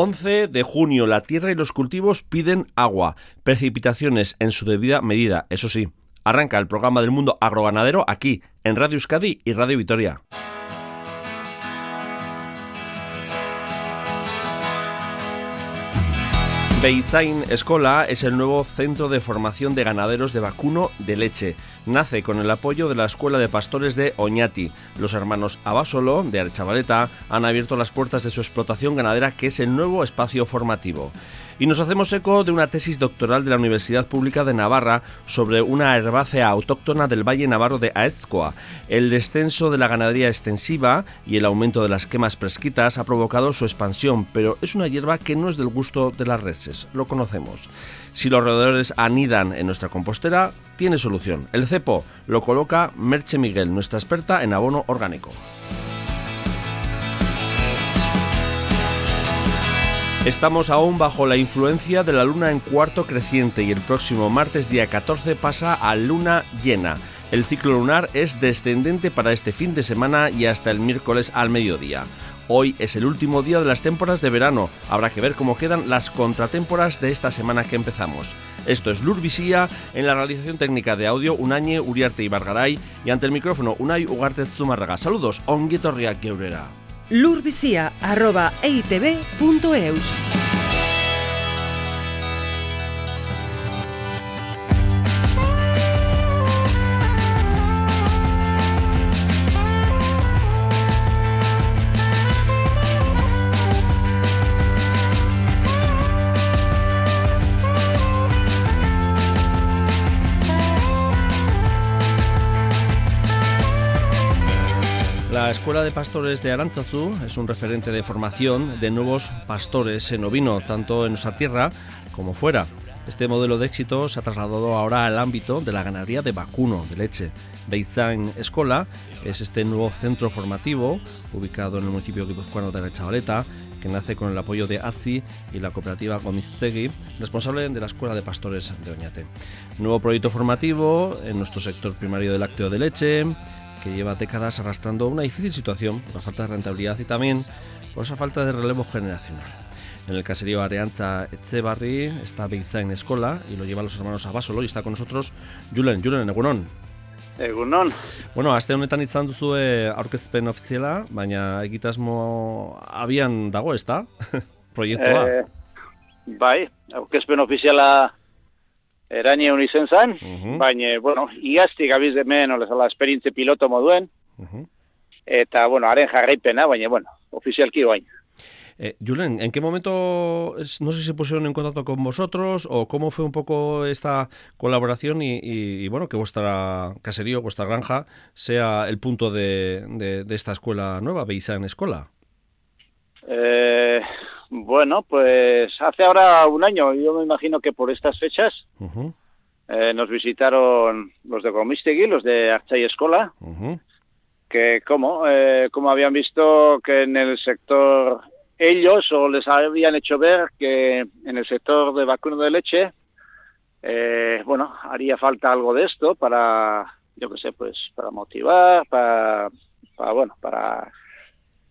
11 de junio, la tierra y los cultivos piden agua, precipitaciones en su debida medida, eso sí. Arranca el programa del mundo agroganadero aquí, en Radio Euskadi y Radio Vitoria. Beizain Escola es el nuevo centro de formación de ganaderos de vacuno de leche. Nace con el apoyo de la Escuela de Pastores de Oñati. Los hermanos Abasolo, de Arechavaleta, han abierto las puertas de su explotación ganadera, que es el nuevo espacio formativo. Y nos hacemos eco de una tesis doctoral de la Universidad Pública de Navarra sobre una herbácea autóctona del Valle Navarro de Aezcoa. El descenso de la ganadería extensiva y el aumento de las quemas presquitas ha provocado su expansión, pero es una hierba que no es del gusto de las reses, lo conocemos. Si los roedores anidan en nuestra compostera, tiene solución. El cepo lo coloca Merche Miguel, nuestra experta en abono orgánico. Estamos aún bajo la influencia de la luna en cuarto creciente y el próximo martes día 14 pasa a luna llena. El ciclo lunar es descendente para este fin de semana y hasta el miércoles al mediodía. Hoy es el último día de las temporadas de verano. Habrá que ver cómo quedan las contratemporas de esta semana que empezamos. Esto es Lurvisía, en la realización técnica de audio Unañe, Uriarte y Bargaray y ante el micrófono Unai Ugarte Zumarraga. Saludos, onguietorriak geurera lurbizia.eitb.eus. La Escuela de Pastores de Arantzazú es un referente de formación de nuevos pastores en ovino, tanto en nuestra tierra como fuera. Este modelo de éxito se ha trasladado ahora al ámbito de la ganadería de vacuno, de leche. Beizán Escola es este nuevo centro formativo ubicado en el municipio guipuzcoano de la Chavaleta, que nace con el apoyo de ACI y la cooperativa Gomiztegui, responsable de la Escuela de Pastores de Oñate. Nuevo proyecto formativo en nuestro sector primario de lácteo de leche, que lleva décadas arrastrando una difícil situación por la falta de rentabilidad y también por esa falta de relevo generacional. En el caserío Areanza Etzebarri está Beizain Escola y lo llevan los hermanos Abasolo y está con nosotros Julen. Julen, egunon. Egunon. Bueno, aste honetan izan duzue aurkezpen ofiziala, baina egitasmo abian dago, ezta? Proiektua. Eh, bai, aurkezpen ofiziala eraine honi zen zan, Mhm. baina, bueno, igazti gabiz hemen, olezala, esperintze piloto moduen, Ujú. eta, bueno, haren jarraipena, baina, bueno, ofizialki bain. Eh, Julen, ¿en qué momento, no sé si se pusieron en contacto con vosotros o cómo fue un poco esta colaboración y, y- y, bueno, que vuestra caserío, vuestra granja, sea el punto de, de- de esta escuela nueva, Beisan Escola? Eh, bueno, pues hace ahora un año, yo me imagino que por estas fechas, eh, nos visitaron los de Gomistegui, los de Archay Escola, ujú, que como, eh, como habían visto que en el sector ellos o les habían hecho ver que en el sector de vacuno de leche, eh, bueno, haría falta algo de esto para, yo qué sé, pues para motivar, para, para, bueno, para...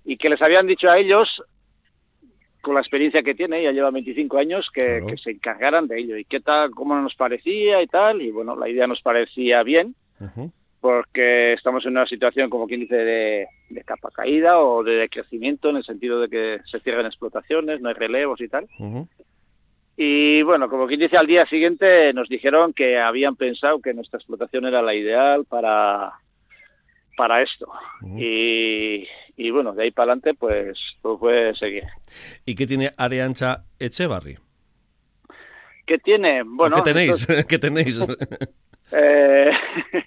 Y que les habían dicho a ellos, con la experiencia que tiene, ya lleva 25 años, que, Claro. que se encargaran de ello. ¿Y qué tal, cómo nos parecía y tal? Y bueno, la idea nos parecía bien ujú. porque estamos en una situación, como quien dice, de, de capa caída o de decrecimiento en el sentido de que se cierran explotaciones, no hay relevos y tal. Ujú. Y bueno, como quien dice, al día siguiente nos dijeron que habían pensado que nuestra explotación era la ideal para, para esto. Ujú. Y, y bueno, de ahí para adelante, pues, pues fue seguir. ¿Y qué tiene Areancha Echevarri? ¿Qué tiene? Bueno, ¿Qué tenéis? ¿Qué tenéis? eh,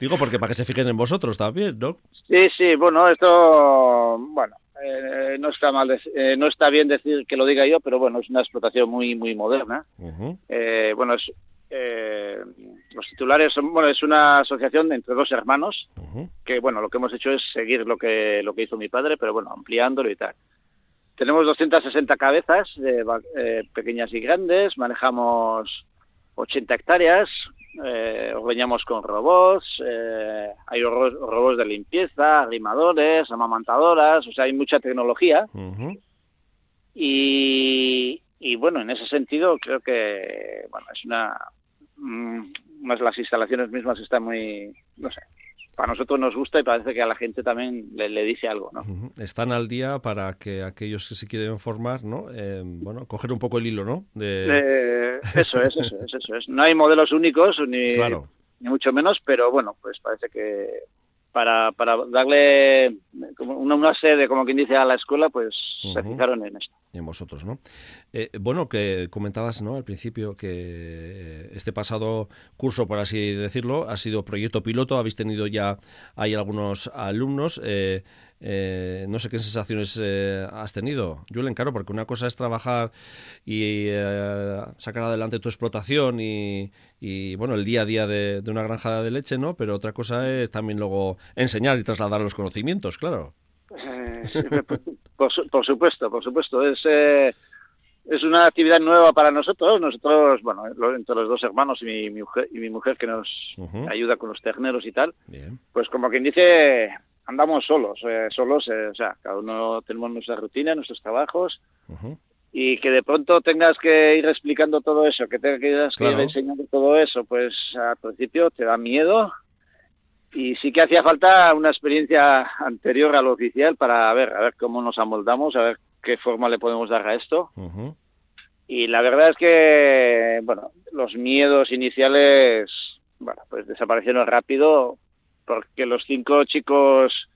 Digo, porque para que se fijen en vosotros también, ¿no? Sí, sí, bueno, esto, bueno, eh, no está mal, eh, no está bien decir que lo diga yo, pero bueno, es una explotación muy, muy moderna. Eh, bueno, es, eh, los titulares son, bueno, es una asociación entre dos hermanos que, bueno, lo que hemos hecho es seguir lo que, lo que hizo mi padre, pero bueno, ampliándolo y tal. Tenemos 260 cabezas, de eh, pequeñas y grandes, manejamos 80 hectáreas, eh, ordeñamos con robots, eh, hay ro- robots de limpieza, arrimadores, amamantadoras, o sea, hay mucha tecnología. Y, y bueno, en ese sentido creo que bueno es una más las instalaciones mismas están muy no sé para nosotros nos gusta y parece que a la gente también le, dice algo, ¿no? Están al día para que aquellos que se quieren formar, ¿no? Eh, bueno, coger un poco el hilo, ¿no? De... eso es, eso es, eso es. No hay modelos únicos ni, ni mucho menos, pero bueno, pues parece que para, para darle como una, sede, como quien dice, a la escuela, pues se fijaron en esto. en vosotros, ¿no? Eh, bueno, que comentabas ¿no? al principio que eh, este pasado curso, por así decirlo, ha sido proyecto piloto, habéis tenido ya, hay algunos alumnos. Eh, eh, no sé qué sensaciones eh, has tenido, Julen, claro, porque una cosa es trabajar y eh, sacar adelante tu explotación y, bueno, el día a día de, una granja de leche, ¿no? Pero otra cosa es también luego enseñar y trasladar los conocimientos, claro. por, supuesto, por supuesto. Es, es una actividad nueva para nosotros. Nosotros, bueno, entre los dos hermanos y mi, mujer, y mi mujer que nos ayuda con los terneros y tal, pues como quien dice, andamos solos, eh, solos, eh, o sea, cada uno tenemos nuestra rutina, nuestros trabajos, y que de pronto tengas que ir explicando todo eso, que tengas que ir enseñando todo eso, pues al principio te da miedo, y sí que hacía falta una experiencia anterior a lo oficial para ver, a ver cómo nos amoldamos, a ver qué forma le podemos dar a esto. Y la verdad es que, bueno, los miedos iniciales, bueno, pues desaparecieron rápido, porque los cinco chicos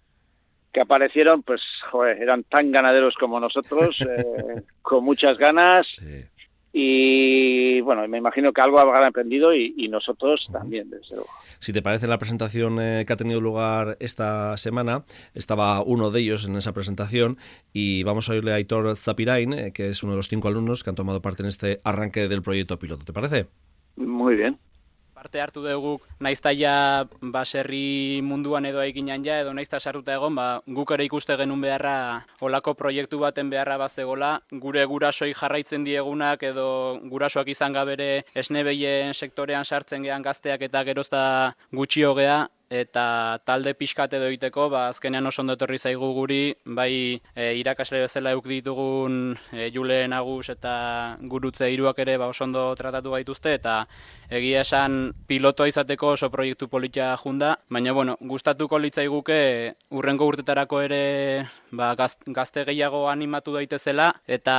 que aparecieron, pues, joder, eran tan ganaderos como nosotros, eh, con muchas ganas. Y bueno, me imagino que algo habrán aprendido y, nosotros también, desde luego. Si te parece la presentación eh, que ha tenido lugar esta semana, estaba uno de ellos en esa presentación y vamos a oírle a Aitor Zapirain, eh, que es uno de los cinco alumnos que han tomado parte en este arranque del proyecto piloto. ¿Te parece? Muy bien parte hartu dugu naizta ja baserri munduan edo eginan ja edo naizta sartuta egon ba, guk ere ikuste genuen beharra olako proiektu baten beharra bazegola gure gurasoi jarraitzen diegunak edo gurasoak izan gabere esnebeien sektorean sartzen gean gazteak eta gerozta gutxi hogea eta talde pixkat edo egiteko, ba, azkenean oso ondo etorri zaigu guri, bai e, irakasle bezala euk ditugun e, Jule Nagus eta gurutze hiruak ere ba, oso ondo tratatu gaituzte, eta egia esan pilotoa izateko oso proiektu politia junda, baina bueno, gustatuko litzaiguke urrengo urtetarako ere ba, gazte gehiago animatu daitezela, eta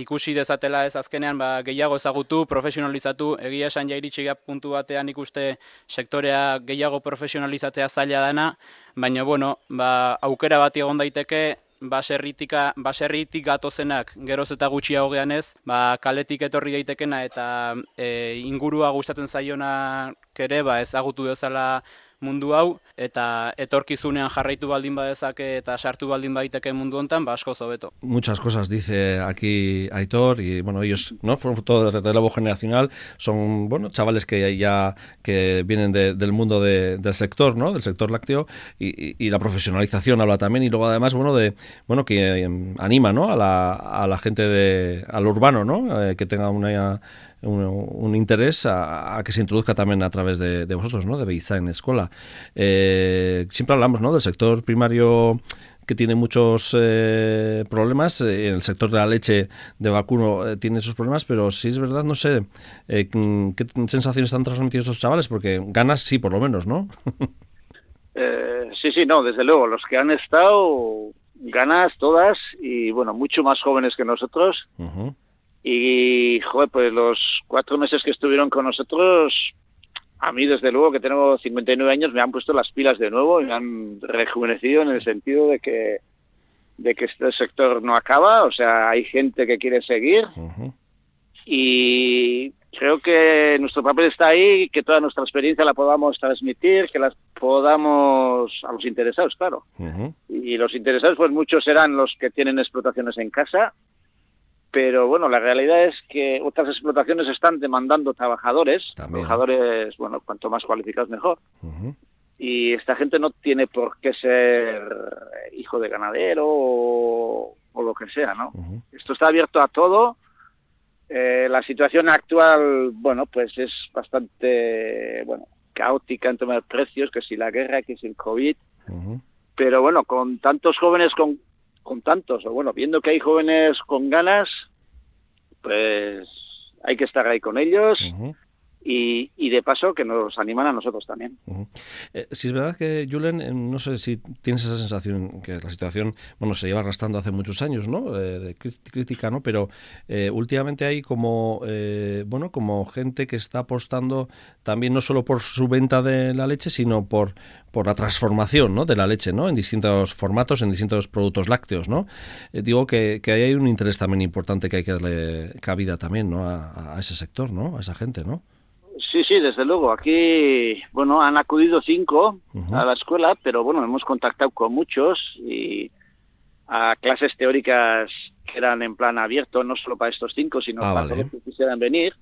ikusi dezatela ez azkenean ba, gehiago ezagutu, profesionalizatu, egia esan jairitsi puntu batean ikuste sektorea gehiago profesionalizatu, profesionalizatzea zaila dena, baina bueno, ba, aukera bat egon daiteke baserritika baserritik gatozenak geroz eta gutxiago geanez, ba, kaletik etorri daitekena eta e, ingurua gustatzen zaiona ere ba ezagutu dezala mundu hau eta etorkizunean jarraitu baldin badezake eta sartu baldin baiteke mundu hontan, ba asko. Muchas cosas dice aquí Aitor y bueno, ellos no fueron todo de relevo generacional, son bueno, chavales que ya que vienen del mundo del sector, ¿no? Del sector lácteo y, la profesionalización habla también y luego además bueno de bueno que em, anima, ¿no? A la, a la gente de al urbano, ¿no? Eh, que tenga una un, interés a, que se introduzca también a través de, vosotros, ¿no? De Beiza en escuela. Eh, siempre hablamos, ¿no? Del sector primario que tiene muchos eh, problemas. Eh, en el sector de la leche de vacuno tiene esos problemas, pero sí es verdad, no sé qué sensaciones están transmitiendo esos chavales, porque ganas sí, por lo menos, ¿no? sí, sí, no, desde luego. Los que han estado, ganas todas y, bueno, mucho más jóvenes que nosotros. Y, joder, pues los cuatro meses que estuvieron con nosotros, a mí desde luego que tengo 59 años, me han puesto las pilas de nuevo y me han rejuvenecido en el sentido de que de que este sector no acaba, o sea, hay gente que quiere seguir. Y creo que nuestro papel está ahí, que toda nuestra experiencia la podamos transmitir, que las podamos a los interesados, claro. Y los interesados, pues muchos serán los que tienen explotaciones en casa pero bueno, la realidad es que otras explotaciones están demandando trabajadores, trabajadores, bueno, cuanto más cualificados mejor. Y esta gente no tiene por qué ser hijo de ganadero o, lo que sea, ¿no? Esto está abierto a todo. Eh, la situación actual, bueno, pues es bastante, bueno, caótica en términos de precios, que si la guerra, que si el COVID. Pero bueno, con tantos jóvenes con con tantos, o bueno, viendo que hay jóvenes con ganas, pues hay que estar ahí con ellos y, y, de paso que nos animan a nosotros también. Eh, si es verdad que, Julen, eh, no sé si tienes esa sensación que la situación, bueno, se lleva arrastrando hace muchos años, ¿no? Eh, de crítica, ¿no? Pero últimamente hay como, bueno, como gente que está apostando también no solo por su venta de la leche, sino por, por la transformación ¿no? de la leche ¿no? en distintos formatos, en distintos productos lácteos. ¿no? digo que, que ahí hay un interés también importante que hay que darle cabida también ¿no? a, a ese sector, ¿no? a esa gente. ¿no? Sí, sí, desde luego. Aquí, bueno, han acudido cinco a la escuela, pero bueno, hemos contactado con muchos y a clases teóricas que eran en plan abierto, no solo para estos cinco, sino ah, para todos los que quisieran venir.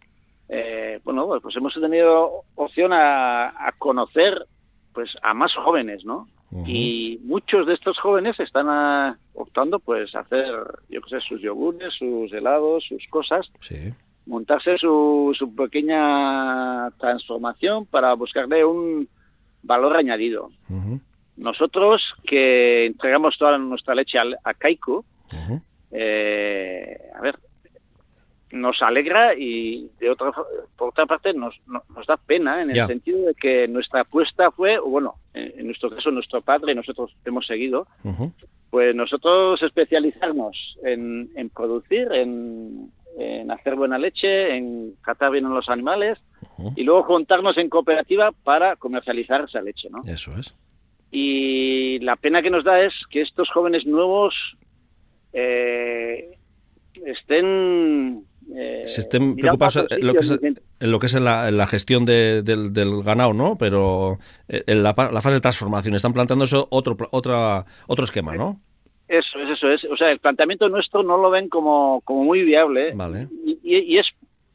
Eh, bueno, pues hemos tenido opción a, conocer pues a más jóvenes, ¿no? Y muchos de estos jóvenes están ah, optando pues a hacer, yo qué sé, sus yogures, sus helados, sus cosas. Sí montarse su, su pequeña transformación para buscarle un valor añadido. Nosotros que entregamos toda nuestra leche a, a eh, a ver, nos alegra y de otra por otra parte nos, nos da pena en el sentido de que nuestra apuesta fue, bueno, en, nuestro caso nuestro padre y nosotros hemos seguido, pues nosotros especializarnos en, en producir, en, en hacer buena leche, en tratar bien a los animales y luego juntarnos en cooperativa para comercializar esa leche, ¿no? Eso es. Y la pena que nos da es que estos jóvenes nuevos eh, estén eh, se estén preocupados en lo, que es, en lo que es la, gestión del, ganado, ¿no? Pero en la, fase de transformación están planteando eso otro, otra, otro esquema, ¿no? Eso es, eso es. O sea, el planteamiento nuestro no lo ven como, como muy viable. Vale. Y, y, es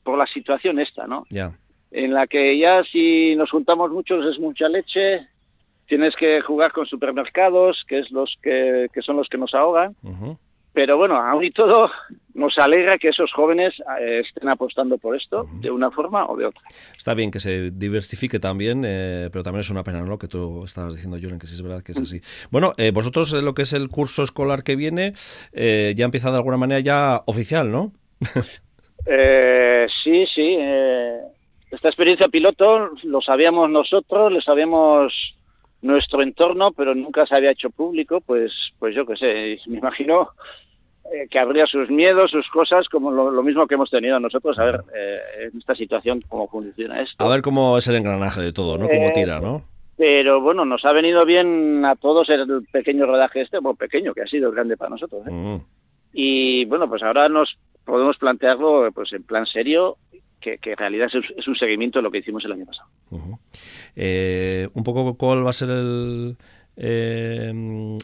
por la situación esta, ¿no? Ya. En la que ya si nos juntamos muchos es mucha leche, tienes que jugar con supermercados, que es los que, que son los que nos ahogan. Pero bueno, aún y todo, nos alegra que esos jóvenes eh, estén apostando por esto de una forma o de otra. Está bien que se diversifique también, eh, pero también es una pena, ¿no? Que tú estabas diciendo, Julen, que sí es verdad que es así. Bueno, eh, vosotros lo que es el curso escolar que viene ya empieza de alguna manera ya oficial, ¿no? sí, sí. esta experiencia piloto lo sabíamos nosotros, lo sabíamos nuestro entorno, pero nunca se había hecho público, pues, pues yo qué sé, me imagino eh, que habría sus miedos, sus cosas, como lo, mismo que hemos tenido nosotros, a ver eh, en esta situación cómo funciona esto. A ver cómo es el engranaje de todo, ¿no? Cómo eh, tira, ¿no? Pero bueno, nos ha venido bien a todos el pequeño rodaje este, bueno, pequeño, que ha sido grande para nosotros. Mm. Y bueno, pues ahora nos podemos plantearlo pues en plan serio que, en realidad es, un seguimiento de lo que hicimos el año pasado. un poco cuál va a ser el, eh,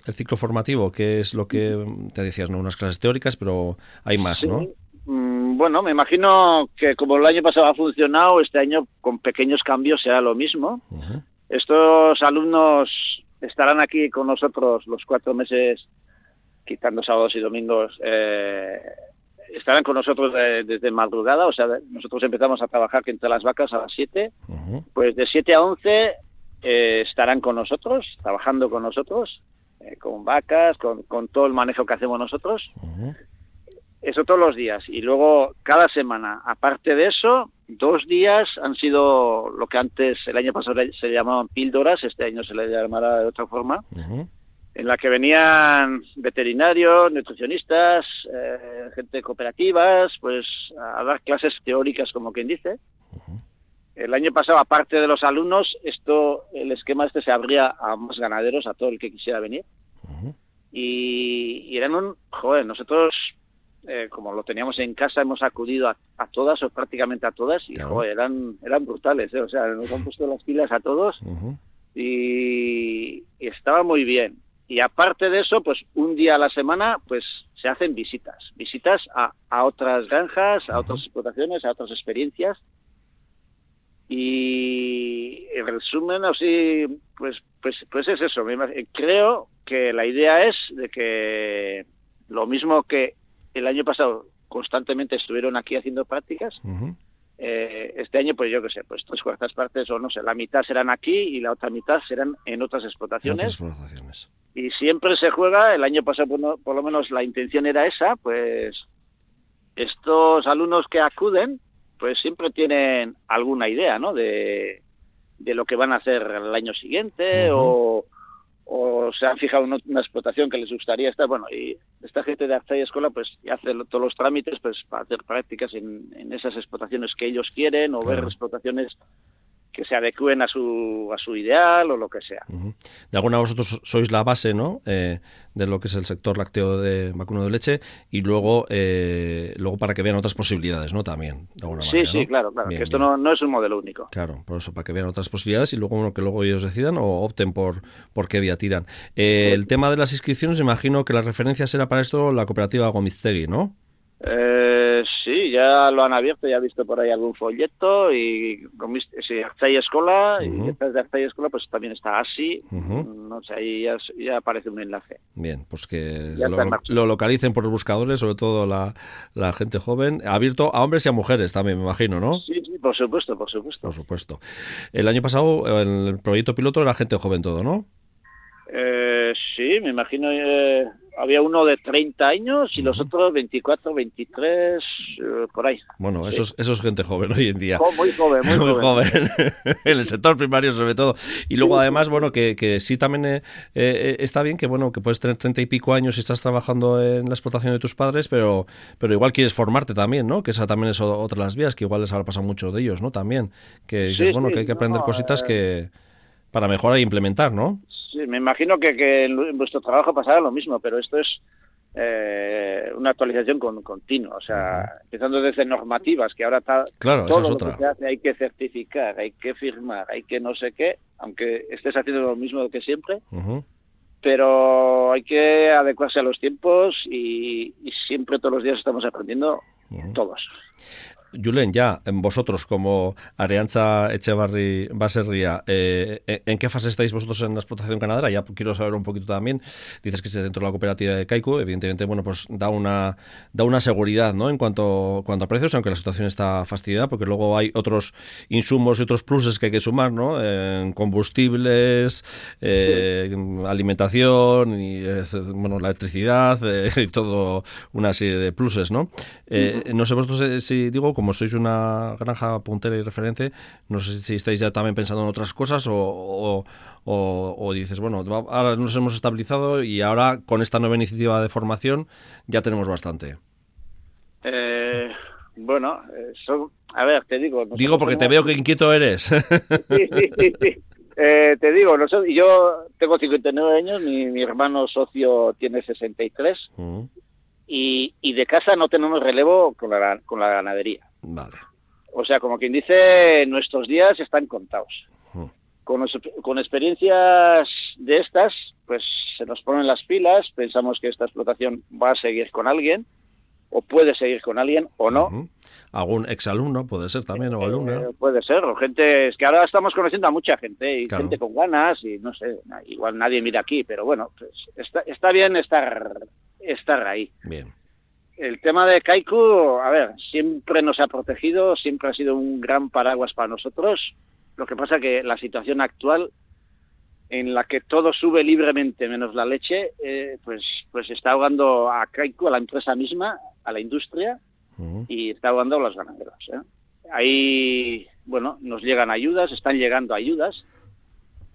el ciclo formativo, que es lo que te decías, ¿no? Unas clases teóricas, pero hay más, ¿no? Mm, bueno, me imagino que como el año pasado ha funcionado, este año con pequeños cambios será lo mismo. Estos alumnos estarán aquí con nosotros los cuatro meses, quitando sábados y domingos, eh, estarán con nosotros desde madrugada, o sea, nosotros empezamos a trabajar entre las vacas a las 7, pues de 7 a 11 eh, estarán con nosotros, trabajando con nosotros, eh, con vacas, con, todo el manejo que hacemos nosotros. Eso todos los días. Y luego, cada semana, aparte de eso, dos días han sido lo que antes, el año pasado se llamaban píldoras, este año se le llamará de otra forma, en la que venían veterinarios, nutricionistas, eh, gente de cooperativas, pues a dar clases teóricas, como quien dice. El año pasado, aparte de los alumnos, esto, el esquema este se abría a más ganaderos, a todo el que quisiera venir. y, eran un, joder, nosotros, eh, como lo teníamos en casa, hemos acudido a, todas o prácticamente a todas y, joder, eran, eran brutales, ¿eh? o sea, nos han puesto las pilas a todos y, estaba muy bien. Y aparte de eso, pues un día a la semana, pues se hacen visitas, visitas a, a otras granjas, a otras explotaciones, a otras experiencias. Y en resumen, así, pues, pues, pues es eso. Creo que la idea es de que lo mismo que el año pasado constantemente estuvieron aquí haciendo prácticas, eh, este año, pues yo qué sé, pues tres cuartas partes o no sé, la mitad serán aquí y la otra mitad serán en otras explotaciones. Y siempre se juega, el año pasado por, por lo menos la intención era esa, pues estos alumnos que acuden, pues siempre tienen alguna idea, ¿no? De, de lo que van a hacer el año siguiente o, o se han fijado en una explotación que les gustaría estar. Bueno, y esta gente de Arza y Escuela pues ya hace todos los trámites pues para hacer prácticas en, en esas explotaciones que ellos quieren o ver explotaciones que se adecúen a su, a su ideal o lo que sea. De alguna vosotros sois la base, ¿no? Eh, de lo que es el sector lácteo de vacuno de leche y luego eh, luego para que vean otras posibilidades, ¿no? También, de alguna sí, manera. Sí, claro, claro. que esto no, no, es un modelo único. Claro, por eso, para que vean otras posibilidades y luego bueno, que luego ellos decidan o opten por, por qué vía tiran. Eh, el tema de las inscripciones, imagino que la referencia será para esto la cooperativa Gomistegui, ¿no? Eh, sí, ya lo han abierto, ya he visto por ahí algún folleto y sí, Archay Escola y después de Archay Escola pues también está así, no sé, ahí ya, ya, aparece un enlace. Bien, pues que lo, lo, localicen por los buscadores, sobre todo la, la, gente joven, abierto a hombres y a mujeres también, me imagino, ¿no? Sí, sí, por supuesto, por supuesto. Por supuesto. El año pasado el proyecto piloto era gente joven todo, ¿no? Eh, sí, me imagino eh, había uno de 30 años y los otros 24, 23, eh, por ahí. Bueno, eso, es, eso es gente joven hoy en día. muy joven, muy, muy joven. en el sector primario sobre todo. Y luego además, bueno, que, que sí también eh, eh, está bien que, bueno, que puedes tener 30 y pico años y estás trabajando en la explotación de tus padres, pero, pero igual quieres formarte también, ¿no? Que esa también es otra de las vías, que igual les habrá pasado mucho de ellos, ¿no? También. Que sí, bueno, que hay que aprender no, cositas que para mejorar e implementar, ¿no? Sí, me imagino que, que en vuestro trabajo pasará lo mismo, pero esto es eh, una actualización con, continua, o sea, empezando desde normativas, que ahora está claro, todo es lo otra. que se hace, hay que certificar, hay que firmar, hay que no sé qué, aunque estés haciendo lo mismo que siempre, Uh -huh. pero hay que adecuarse a los tiempos y, y siempre todos los días estamos aprendiendo Uh -huh. todos. Julen, ya, en vosotros como Areanza Echevarri Baserría, eh, ¿en qué fase estáis vosotros en la explotación ganadera? Ya quiero saber un poquito también. Dices que es dentro de la cooperativa de Caico, evidentemente, bueno, pues da una da una seguridad, ¿no? En cuanto, cuanto a precios, aunque la situación está fastidiada, porque luego hay otros insumos y otros pluses que hay que sumar, ¿no? En combustibles, eh, alimentación y, eh, bueno, la electricidad eh, y todo una serie de pluses, ¿no? No sé vosotros si digo como sois una granja puntera y referente, no sé si estáis ya también pensando en otras cosas o, o, o, o, dices, bueno, ahora nos hemos estabilizado y ahora con esta nueva iniciativa de formación ya tenemos bastante. Eh, bueno, eso, a ver, te digo. Digo porque te veo que inquieto eres. Sí, sí, sí. sí. Eh, te digo, nosotros, yo tengo 59 años, mi, mi hermano socio tiene 63. Uh -huh. Y, y, de casa no tenemos relevo con la, con la ganadería. Vale. O sea, como quien dice, nuestros días están contados. Uh -huh. con, con, experiencias de estas, pues se nos ponen las pilas, pensamos que esta explotación va a seguir con alguien, o puede seguir con alguien, o no. Uh -huh. Algún exalumno puede ser también, o alumna. Eh, puede ser, o gente, es que ahora estamos conociendo a mucha gente, y claro. gente con ganas, y no sé, igual nadie mira aquí, pero bueno, pues está, está bien estar estar ahí. Bien. El tema de Kaiku, a ver, siempre nos ha protegido, siempre ha sido un gran paraguas para nosotros. Lo que pasa que la situación actual, en la que todo sube libremente menos la leche, eh, pues, pues está ahogando a Kaiku, a la empresa misma, a la industria, uh -huh. y está ahogando a los ganaderos. ¿eh? Ahí, bueno, nos llegan ayudas, están llegando ayudas,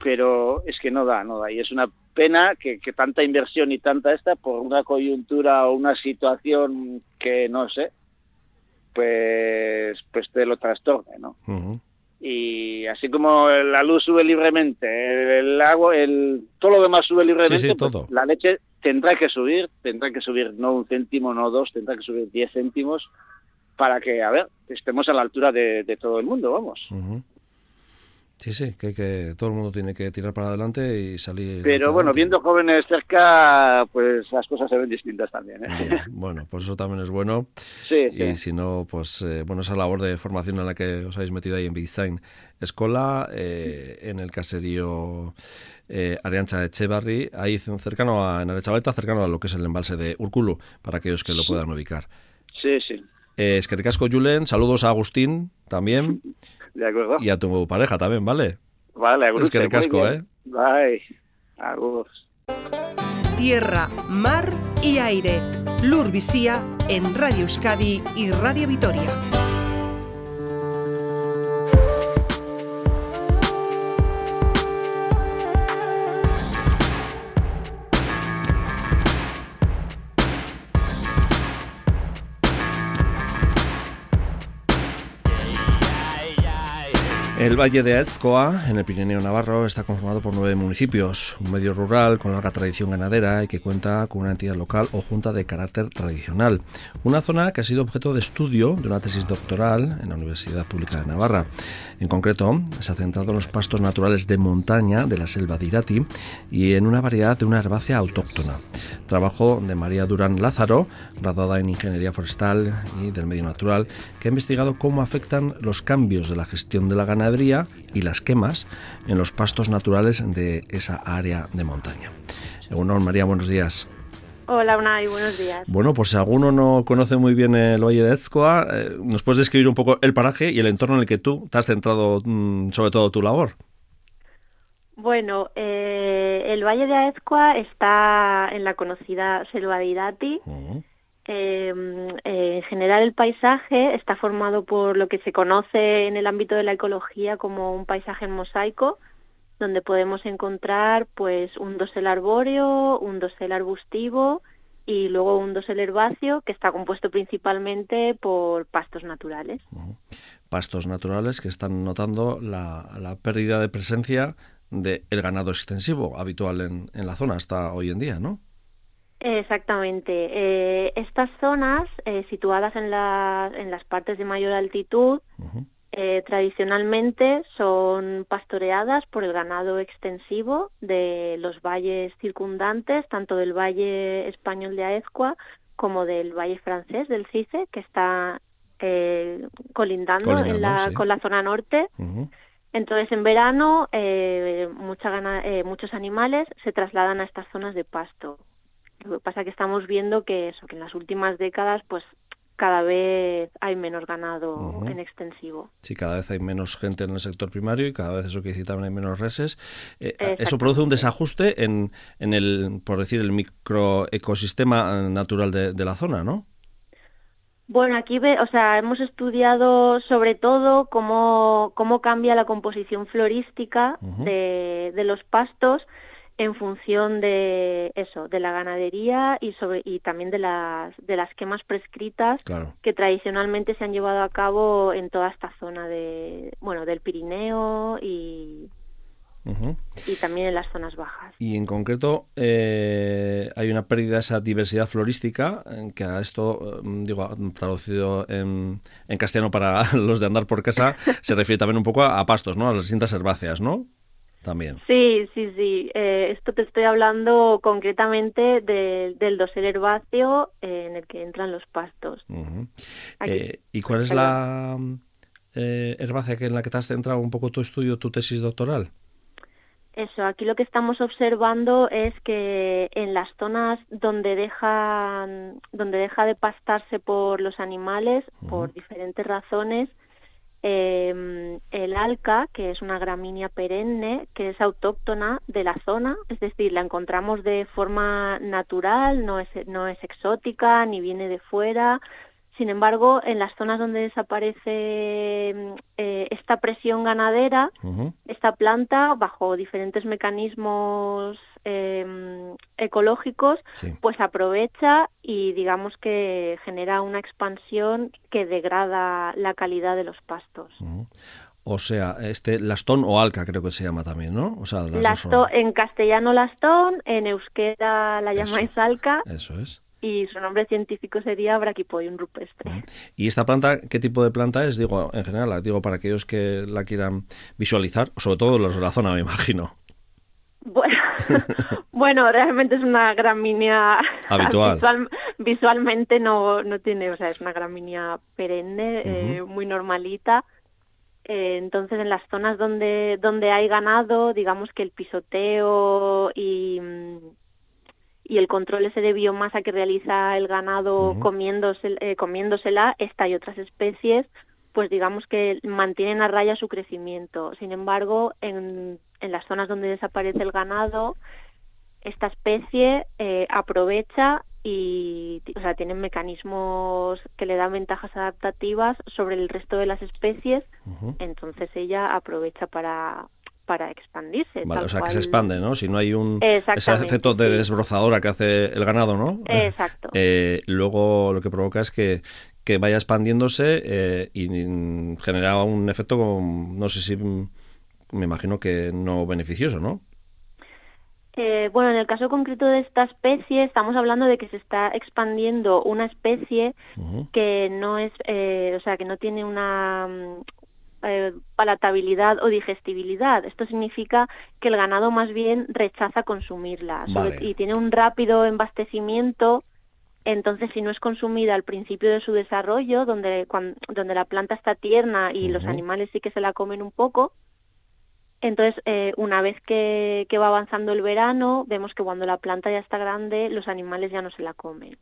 pero es que no da, no da. Y es una pena que, que, tanta inversión y tanta esta por una coyuntura o una situación que no sé, pues, pues te lo trastorne, ¿no? Uh -huh. Y así como la luz sube libremente, el agua, el, todo lo demás sube libremente, sí, sí, pues todo. la leche tendrá que subir, tendrá que subir no un céntimo, no dos, tendrá que subir diez céntimos para que, a ver, estemos a la altura de, de todo el mundo, vamos. Uh -huh. Sí, sí, que, que, todo el mundo tiene que tirar para adelante y salir. Pero bueno, adelante. viendo jóvenes cerca, pues las cosas se ven distintas también. ¿eh? Bien, bueno, pues eso también es bueno. Sí, y sí. si no, pues eh, bueno, esa labor de formación en la que os habéis metido ahí en Design Escola, eh, en el caserío eh, Ariancha de Echevarri, ahí cercano a, en Arechavaleta, cercano a lo que es el embalse de Urculu, para aquellos que lo puedan ubicar. Sí, sí. Eh, Julen, saludos a Agustín también. De acuerdo. Y a tu pareja también, ¿vale? Vale, Es que casco, ¿eh? Bye. Agus. Tierra, mar y aire. Lur en Radio Euskadi y Radio Vitoria. El Valle de Aezcoa, en el Pirineo Navarro, está conformado por nueve municipios, un medio rural con larga tradición ganadera y que cuenta con una entidad local o junta de carácter tradicional. Una zona que ha sido objeto de estudio de una tesis doctoral en la Universidad Pública de Navarra. En concreto, se ha centrado en los pastos naturales de montaña de la selva de Irati y en una variedad de una herbácea autóctona. Trabajo de María Durán Lázaro, graduada en Ingeniería Forestal y del Medio Natural, que ha investigado cómo afectan los cambios de la gestión de la ganadería y las quemas en los pastos naturales de esa área de montaña. Bueno, María, buenos días. Hola, Unai, buenos días. Bueno, pues si alguno no conoce muy bien el Valle de Ezcoa, eh, ¿nos puedes describir un poco el paraje y el entorno en el que tú te has centrado mm, sobre todo tu labor? Bueno, eh, el Valle de Aezcoa está en la conocida Selva de Irati. Eh, en general el paisaje está formado por lo que se conoce en el ámbito de la ecología como un paisaje en mosaico, donde podemos encontrar pues un dosel arbóreo, un dosel arbustivo y luego un dosel herbáceo que está compuesto principalmente por pastos naturales. Pastos naturales que están notando la, pérdida de presencia del ganado extensivo habitual en la zona hasta hoy en día, ¿no? Exactamente. Eh, estas zonas, eh, situadas en, en, las partes de mayor altitud, eh, tradicionalmente son pastoreadas por el ganado extensivo de los valles circundantes, tanto del valle español de Aezcua como del valle francés del Cice, que está colindando, en la, con la zona norte. Entonces, en verano, mucha muchos animales se trasladan a estas zonas de pasto. Lo que pasa es que estamos viendo que eso, que en las últimas décadas, pues cada vez hay menos ganado en extensivo. Sí, cada vez hay menos gente en el sector primario y cada vez eso que decir también hay menos reses. Eh, eso produce un desajuste en, en el, por decir, el microecosistema natural de, la zona, ¿no? Bueno, aquí ve, o sea, hemos estudiado sobre todo cómo, cómo cambia la composición florística de, de los pastos en función de eso, de la ganadería y sobre y también de las de las quemas prescritas que tradicionalmente se han llevado a cabo en toda esta zona de bueno del Pirineo y y también en las zonas bajas. Y en concreto eh, hay una pérdida de esa diversidad florística, que a esto, mm, digo, traducido en, en, castellano para los de andar por casa, se refiere también un poco a, a pastos, ¿no? A las distintas herbáceas, ¿no? También. Sí, sí, sí. Eh, esto te estoy hablando concretamente del dosel herbáceo en el que entran los pastos. Eh, ¿Y cuál es la eh, herbácea en la que te has centrado un poco tu estudio, tu tesis doctoral? Eso, aquí lo que estamos observando es que en las zonas donde dejan, donde deja de pastarse por los animales, por diferentes razones, eh, el alca, que es una gramínea perenne, que es autóctona de la zona, es decir, la encontramos de forma natural, no es, no es exótica ni viene de fuera. Sin embargo, en las zonas donde desaparece em, eh, esta presión ganadera, esta planta, bajo diferentes mecanismos eh, ecológicos, pues aprovecha y digamos que genera una expansión que degrada la calidad de los pastos. O sea, este lastón o alca creo que se llama también, ¿no? O sea, en castellano lastón, en euskera la llamáis alca. Eso es y su nombre científico sería Brachypodium rupestre. ¿Y esta planta, qué tipo de planta es? Digo, en general, digo para aquellos que la quieran visualizar, sobre todo los de la zona, me imagino. Bueno, realmente es una gramínea habitual. visualmente no, no tiene, o sea, es una gramínea perenne, eh, muy normalita. Eh, entonces, en las zonas donde, donde hay ganado, digamos que el pisoteo y, y el control ese de biomasa que realiza el ganado comiéndose, eh, comiéndosela, esta y otras especies, pues digamos que mantienen a raya su crecimiento. Sin embargo, en en las zonas donde desaparece el ganado, esta especie eh, aprovecha y o sea, tienen mecanismos que le dan ventajas adaptativas sobre el resto de las especies, entonces ella aprovecha para para expandirse. Vale, o sea, que se expande, ¿no? Si no hay un ese efecto de desbrozadora que hace el ganado, ¿no? Exacto. Eh, luego lo que provoca es que, que vaya expandiéndose eh, y genera un efecto, no sé si, me imagino que no beneficioso, ¿no? Eh, bueno, en el caso concreto de esta especie, estamos hablando de que se está expandiendo una especie que no es, eh, o sea, que no tiene una mm, eh, palatabilidad o digestibilidad. Esto significa que el ganado más bien rechaza consumirla y tiene un rápido embastecimiento. Entonces, si no es consumida al principio de su desarrollo, donde, donde la planta está tierna y los animales sí que se la comen un poco, entonces, eh, una vez que, va avanzando el verano, vemos que cuando la planta ya está grande, los animales ya no se la comen.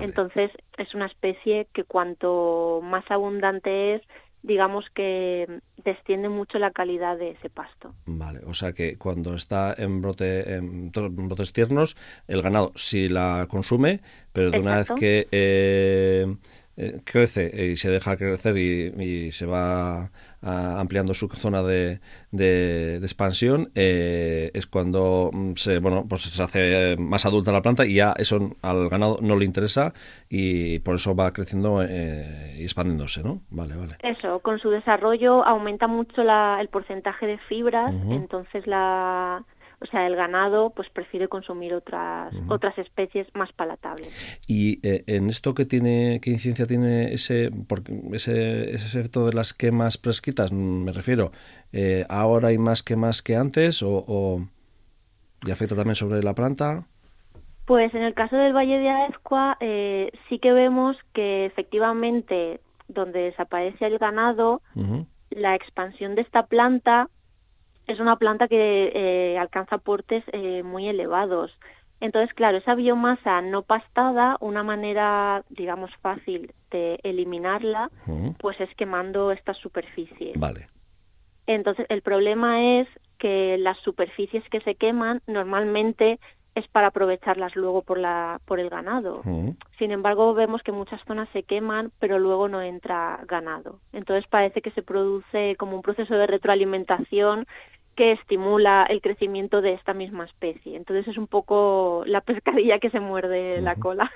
Entonces, es una especie que cuanto más abundante es, digamos que desciende mucho la calidad de ese pasto. Vale, o sea que cuando está en brote en brotes tiernos, el ganado sí la consume, pero de una vez que eh, eh, crece y se deja crecer y, se va ampliando su zona de, de, expansión, eh, es cuando mm, se, bueno, pues se hace más adulta la planta y ya eso al ganado no le interesa y por eso va creciendo eh, y expandiéndose, ¿no? Vale, vale. Eso, con su desarrollo aumenta mucho la, el porcentaje de fibras, entonces la o sea, el ganado pues prefiere consumir otras otras especies más palatables. Y eh, en esto que tiene qué incidencia tiene ese porque ese, ese efecto de las quemas prescritas, mm, me refiero, eh, ahora hay más quemas que antes o, o y afecta también sobre la planta. Pues en el caso del Valle de Aezcua eh, sí que vemos que efectivamente donde desaparece el ganado, la expansión de esta planta es una planta que eh, alcanza portes eh, muy elevados. Entonces, claro, esa biomasa no pastada, una manera, digamos, fácil de eliminarla, pues es quemando estas superficies. Vale. Entonces, el problema es que las superficies que se queman normalmente es para aprovecharlas luego por la por el ganado. Sin embargo, vemos que muchas zonas se queman, pero luego no entra ganado. Entonces parece que se produce como un proceso de retroalimentación que estimula el crecimiento de esta misma especie. Entonces es un poco la pescadilla que se muerde la cola.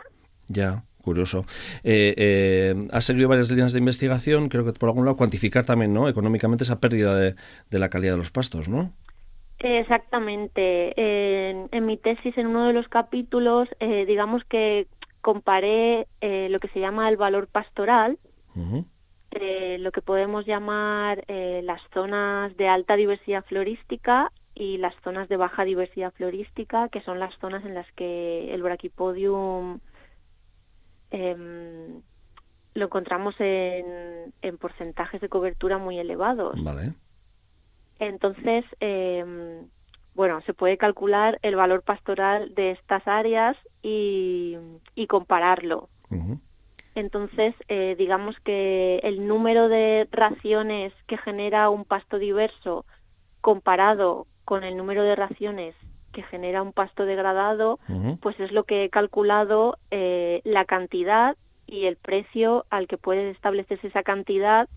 Ya, curioso. Eh, eh, has seguido varias líneas de investigación, creo que por algún lado cuantificar también, ¿no? Económicamente esa pérdida de, la calidad de los pastos, ¿no? Exactamente. En, mi tesis, en uno de los capítulos, eh, digamos que comparé eh, lo que se llama el valor pastoral, eh, lo que podemos llamar eh, las zonas de alta diversidad florística y las zonas de baja diversidad florística, que son las zonas en las que el Brachypodium em, lo encontramos en, en, porcentajes de cobertura muy elevados. Vale. Entonces, em, bueno, se puede calcular el valor pastoral de estas áreas y, y compararlo. Entonces, eh, digamos que el número de raciones que genera un pasto diverso comparado con el número de raciones que genera un pasto degradado, pues es lo que he calculado eh, la cantidad y el precio al que puede establecerse esa cantidad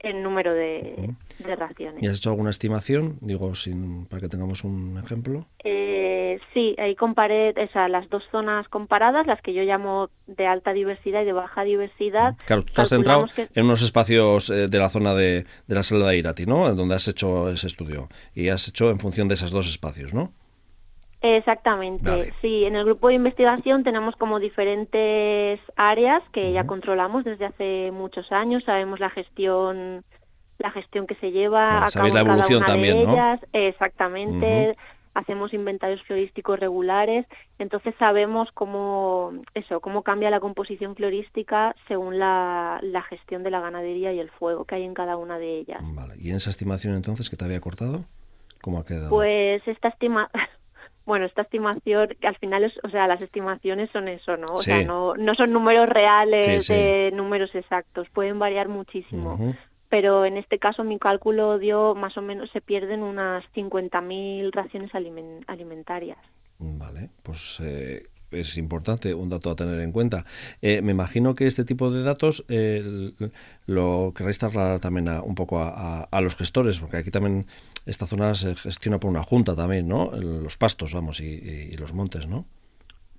el número de, raciones. ¿Y has hecho alguna estimación? Digo, sin, para que tengamos un ejemplo. Eh, sí, ahí comparé o las dos zonas comparadas, las que yo llamo de alta diversidad y de baja diversidad. Claro, tú has centrado en unos espacios eh, de la zona de, de la selva de Irati, ¿no? Donde has hecho ese estudio. Y has hecho en función de esos dos espacios, ¿no? Exactamente, sí. En el grupo de investigación tenemos como diferentes áreas que ya controlamos desde hace muchos años. Sabemos la gestión, la gestión que se lleva a cabo la evolución cada una también, de ellas. Exactamente. Hacemos inventarios florísticos regulares, entonces sabemos cómo eso, cómo cambia la composición florística según la, la gestión de la ganadería y el fuego que hay en cada una de ellas. Vale. ¿Y en esa estimación entonces que te había cortado? ¿Cómo ha quedado? Pues esta estima bueno, esta estimación, que al final, es, o sea, las estimaciones son eso, ¿no? O sea, no, no son números reales de números exactos, pueden variar muchísimo. Pero en este caso mi cálculo dio más o menos, se pierden unas 50.000 raciones alimentarias. Vale, pues eh, es importante, un dato a tener en cuenta. Eh, me imagino que este tipo de datos lo querréis trasladar también a, un poco a, los gestores, porque aquí también esta zona se gestiona por una junta también, ¿no? Los pastos, vamos, y, los montes, ¿no?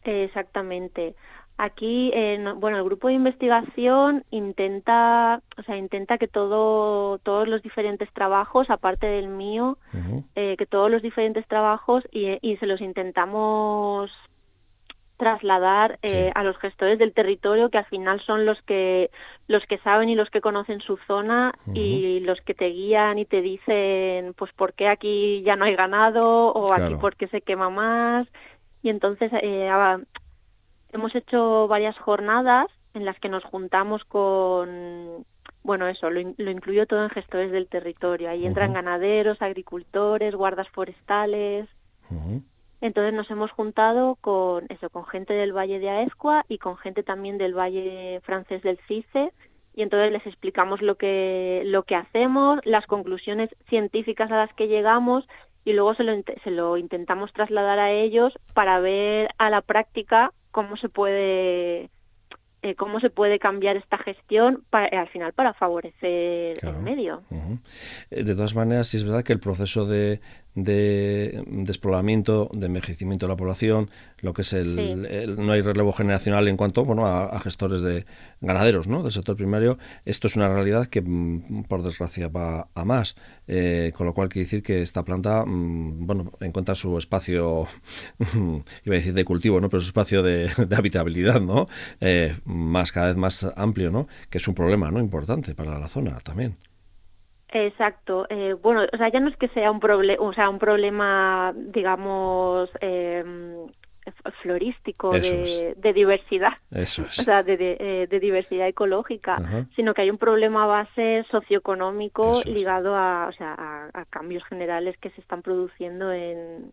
Exactamente. Aquí, eh, bueno, el grupo de investigación intenta, o sea, intenta que todo, todos los diferentes trabajos, aparte del mío, eh, que todos los diferentes trabajos y, se los intentamos trasladar eh, a los gestores del territorio que al final son los que los que saben y los que conocen su zona y los que te guían y te dicen pues por qué aquí ya no hay ganado o aquí por qué se quema más y entonces eh, hemos hecho varias jornadas en las que nos juntamos con, bueno, eso, lo, incluyo todo en gestores del territorio. Ahí entran ganaderos, agricultores, guardas forestales. Entonces nos hemos juntado con eso, con gente del Valle de Aezcua y con gente también del Valle francés del Cice y entonces les explicamos lo que lo que hacemos, las conclusiones científicas a las que llegamos y luego se lo, se lo intentamos trasladar a ellos para ver a la práctica cómo se puede eh, cómo se puede cambiar esta gestión para, al final para favorecer el medio. Eh, de todas maneras, sí es verdad que el proceso de, de despoblamiento, de envejecimiento de la población, lo que es el, no hay relevo generacional en cuanto bueno a, gestores de ganaderos ¿no? del sector primario esto es una realidad que mm, por desgracia va a más. Eh, con lo cual quiere decir que esta planta mm, bueno encuentra su espacio iba a decir de cultivo no pero su espacio de, habitabilidad no eh, más cada vez más amplio no que es un problema no importante para la zona también. Exacto. Eh, bueno, o sea, ya no es que sea un problema, o sea, un problema, digamos, eh, florístico de, diversidad, Eso o sea, de, de, eh, diversidad ecológica, sino que hay un problema base socioeconómico ligado a, o sea, a, cambios generales que se están produciendo en,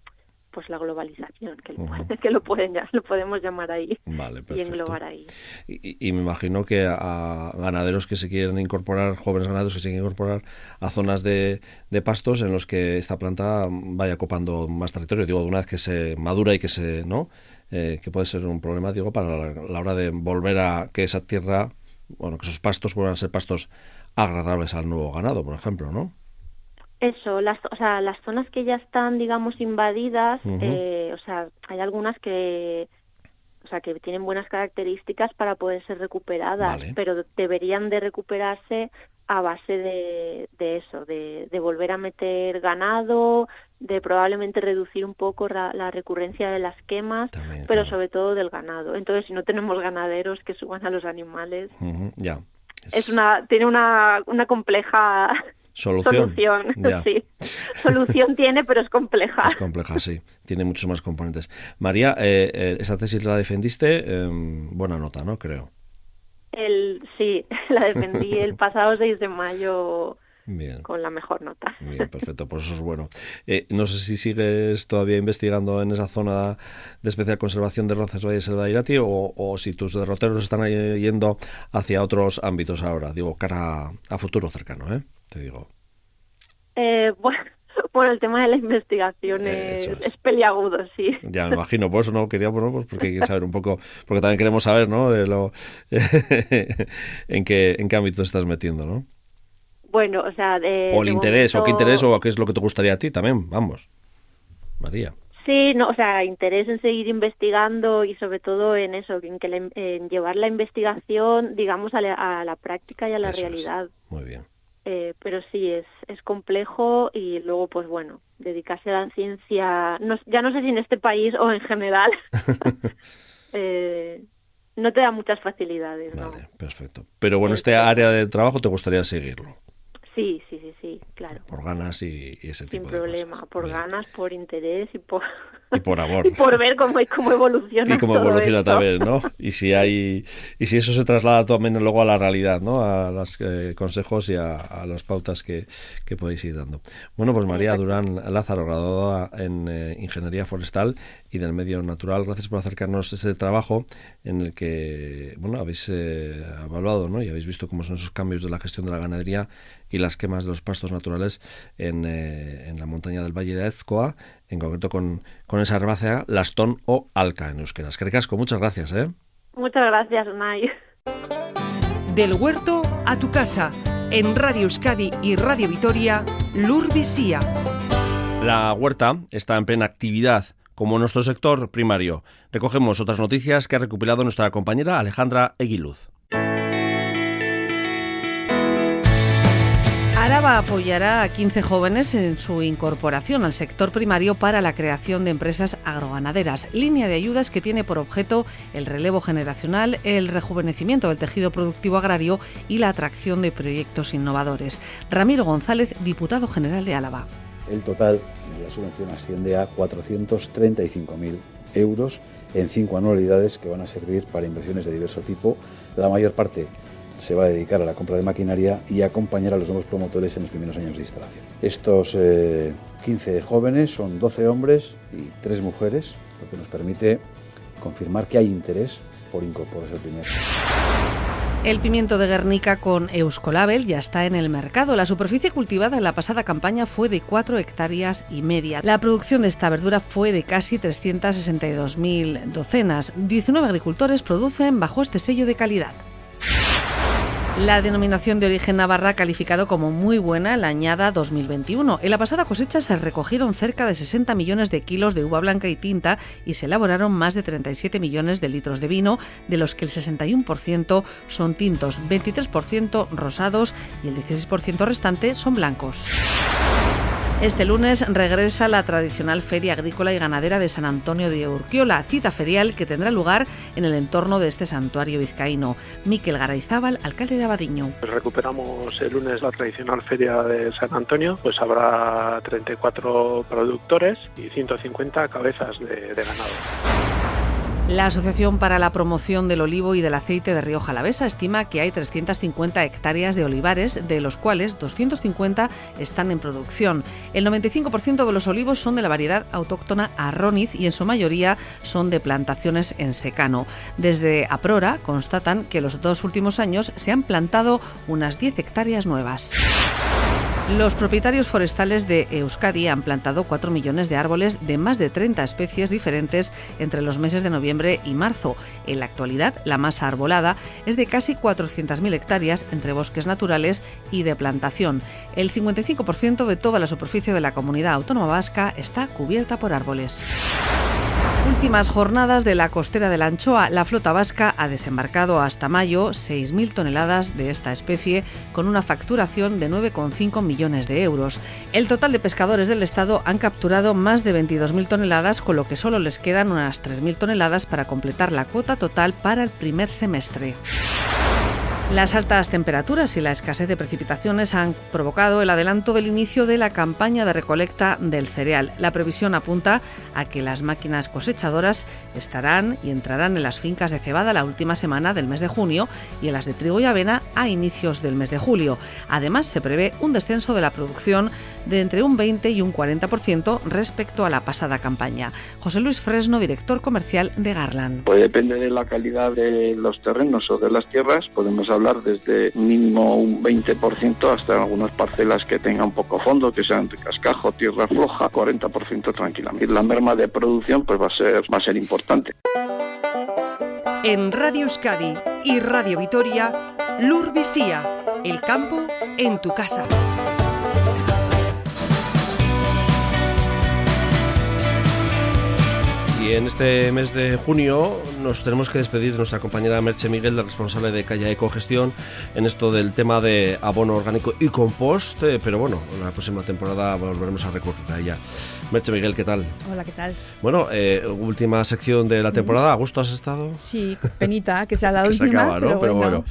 pues la globalización, que, que lo, pueden, lo podemos llamar ahí y englobar ahí. Y, me imagino que a ganaderos que se quieren incorporar, jóvenes ganaderos que se quieren incorporar a zonas de, de pastos en los que esta planta vaya copando más territorio, digo, de una vez que se madura y que se, ¿no? Eh, que puede ser un problema, digo, para la, hora de volver a que esa tierra, bueno, que esos pastos vuelvan a ser pastos agradables al nuevo ganado, por ejemplo, ¿no? Eso, las, o sea, las zonas que ya están, digamos, invadidas, eh, o sea, hay algunas que, o sea, que tienen buenas características para poder ser recuperadas, pero deberían de recuperarse a base de, de eso, de, de, volver a meter ganado, de probablemente reducir un poco la, recurrencia de las quemas, pero sobre todo del ganado. Entonces, si no tenemos ganaderos que suban a los animales, ya. Es una, tiene una, una compleja Solución. Solución, sí. Solución tiene, pero es compleja. Es compleja, sí. Tiene muchos más componentes. María, eh, eh, esa tesis la defendiste, em, buena nota, ¿no? Creo. El, sí, la defendí el pasado 6 de mayo con la mejor nota. Bien, perfecto, pues eso es bueno. Eh, no sé si sigues todavía investigando en esa zona de especial conservación de Roncesvalles Selva de Irati o, o si tus derroteros están yendo hacia otros ámbitos ahora, digo, cara a futuro cercano, ¿eh? Te digo. Eh, bueno, el tema de la investigación es, peliagudo, sí. Ya me imagino, por eso no quería, bueno, pues porque hay que saber un poco, porque también queremos saber, ¿no? De lo, en qué en qué ámbito estás metiendo, ¿no? Bueno, o sea, de, o el interés, o qué interés, o qué es lo que te gustaría a ti también, vamos, María. Sí, no, o sea, interés en seguir investigando y sobre todo en eso, en, que en llevar la investigación, digamos, a la, práctica y a la realidad. Muy bien. Eh, pero sí, es, es complejo y luego, pues bueno, dedicarse a la ciencia, no, ya no sé si en este país o en general, eh, no te da muchas facilidades. Vale, perfecto. Pero bueno, este área de trabajo te gustaría seguirlo. Sí, sí, sí, sí, claro. Por ganas y, ese tipo Sin problema, por ganas, por interés y por... Y por amor. y por ver cómo, cómo evoluciona Y cómo evoluciona también, ¿no? Y si hay... Y si eso se traslada también luego a la realidad, ¿no? A los eh, consejos y a, las pautas que, que, podéis ir dando. Bueno, pues María Durán Lázaro, graduada en eh, Ingeniería Forestal y del Medio Natural, gracias por acercarnos a este trabajo en el que, bueno, habéis eh, evaluado, ¿no? Y habéis visto cómo son esos cambios de la gestión de la ganadería y las quemas de los pastos naturales en, eh, en la montaña del Valle de Ezcoa, en concreto con, con esa herbácea Lastón o Alca en euskera. Casco, muchas gracias. ¿eh? Muchas gracias, Nay. Del huerto a tu casa, en Radio Euskadi y Radio Vitoria, Lur Visía. La huerta está en plena actividad como nuestro sector primario. Recogemos otras noticias que ha recopilado nuestra compañera Alejandra Eguiluz. Araba apoyará a 15 jóvenes en su incorporación al sector primario para la creación de empresas agroganaderas, línea de ayudas que tiene por objeto el relevo generacional, el rejuvenecimiento del tejido productivo agrario y la atracción de proyectos innovadores. Ramiro González, diputado general de Álava. El total de la subvención asciende a 435.000 euros en cinco anualidades que van a servir para inversiones de diverso tipo, la mayor parte se va a dedicar a la compra de maquinaria y a acompañar a los nuevos promotores en los primeros años de instalación. Estos 15 eh, jóvenes son 12 hombres y 3 mujeres, lo que nos permite confirmar que hay interés por incorporarse al primer. El pimiento de Guernica con Euskolabel ya está en el mercado. La superficie cultivada en la pasada campaña fue de 4 hectáreas y media. La producción de esta verdura fue de casi 362.000 docenas. 19 agricultores producen bajo este sello de calidad. La denominación de origen navarra ha calificado como muy buena la añada 2021. En la pasada cosecha se recogieron cerca de 60 millones de kilos de uva blanca y tinta y se elaboraron más de 37 millones de litros de vino, de los que el 61% son tintos, 23% rosados y el 16% restante son blancos. Este lunes regresa la tradicional Feria Agrícola y Ganadera de San Antonio de Urquiola, cita ferial que tendrá lugar en el entorno de este santuario vizcaíno. Miquel Garayzábal, alcalde de Abadiño. Pues recuperamos el lunes la tradicional Feria de San Antonio, pues habrá 34 productores y 150 cabezas de, de ganado. La Asociación para la Promoción del Olivo y del Aceite de Río Jalavesa estima que hay 350 hectáreas de olivares, de los cuales 250 están en producción. El 95% de los olivos son de la variedad autóctona Arroniz y en su mayoría son de plantaciones en secano. Desde Aprora constatan que los dos últimos años se han plantado unas 10 hectáreas nuevas. Los propietarios forestales de Euskadi han plantado 4 millones de árboles de más de 30 especies diferentes entre los meses de noviembre y marzo. En la actualidad, la masa arbolada es de casi 400.000 hectáreas entre bosques naturales y de plantación. El 55% de toda la superficie de la comunidad autónoma vasca está cubierta por árboles. Últimas jornadas de la costera de la anchoa. La flota vasca ha desembarcado hasta mayo 6.000 toneladas de esta especie con una facturación de 9,5 millones de euros. El total de pescadores del Estado han capturado más de 22.000 toneladas, con lo que solo les quedan unas 3.000 toneladas para completar la cuota total para el primer semestre. Las altas temperaturas y la escasez de precipitaciones han provocado el adelanto del inicio de la campaña de recolecta del cereal. La previsión apunta a que las máquinas cosechadoras estarán y entrarán en las fincas de cebada la última semana del mes de junio y en las de trigo y avena a inicios del mes de julio. Además, se prevé un descenso de la producción de entre un 20 y un 40% respecto a la pasada campaña. José Luis Fresno, director comercial de Garland. Pues depende de la calidad de los terrenos o de las tierras, podemos hablar desde mínimo un 20% hasta algunas parcelas que tengan poco fondo, que sean de cascajo, tierra floja, 40% tranquilamente. La merma de producción pues va a ser, va a ser importante. En Radio Euskadi y Radio Vitoria, Lur Visía, el campo en tu casa. Y en este mes de junio nos tenemos que despedir de nuestra compañera Merche Miguel, la responsable de Calla Ecogestión, en esto del tema de abono orgánico y compost, eh, pero bueno, en la próxima temporada volveremos a recurrir a ella. Merche Miguel, ¿qué tal? Hola, ¿qué tal? Bueno, eh, última sección de la temporada, ¿a gusto has estado? Sí, penita, que sea la última, se acaba, ¿no? pero, bueno.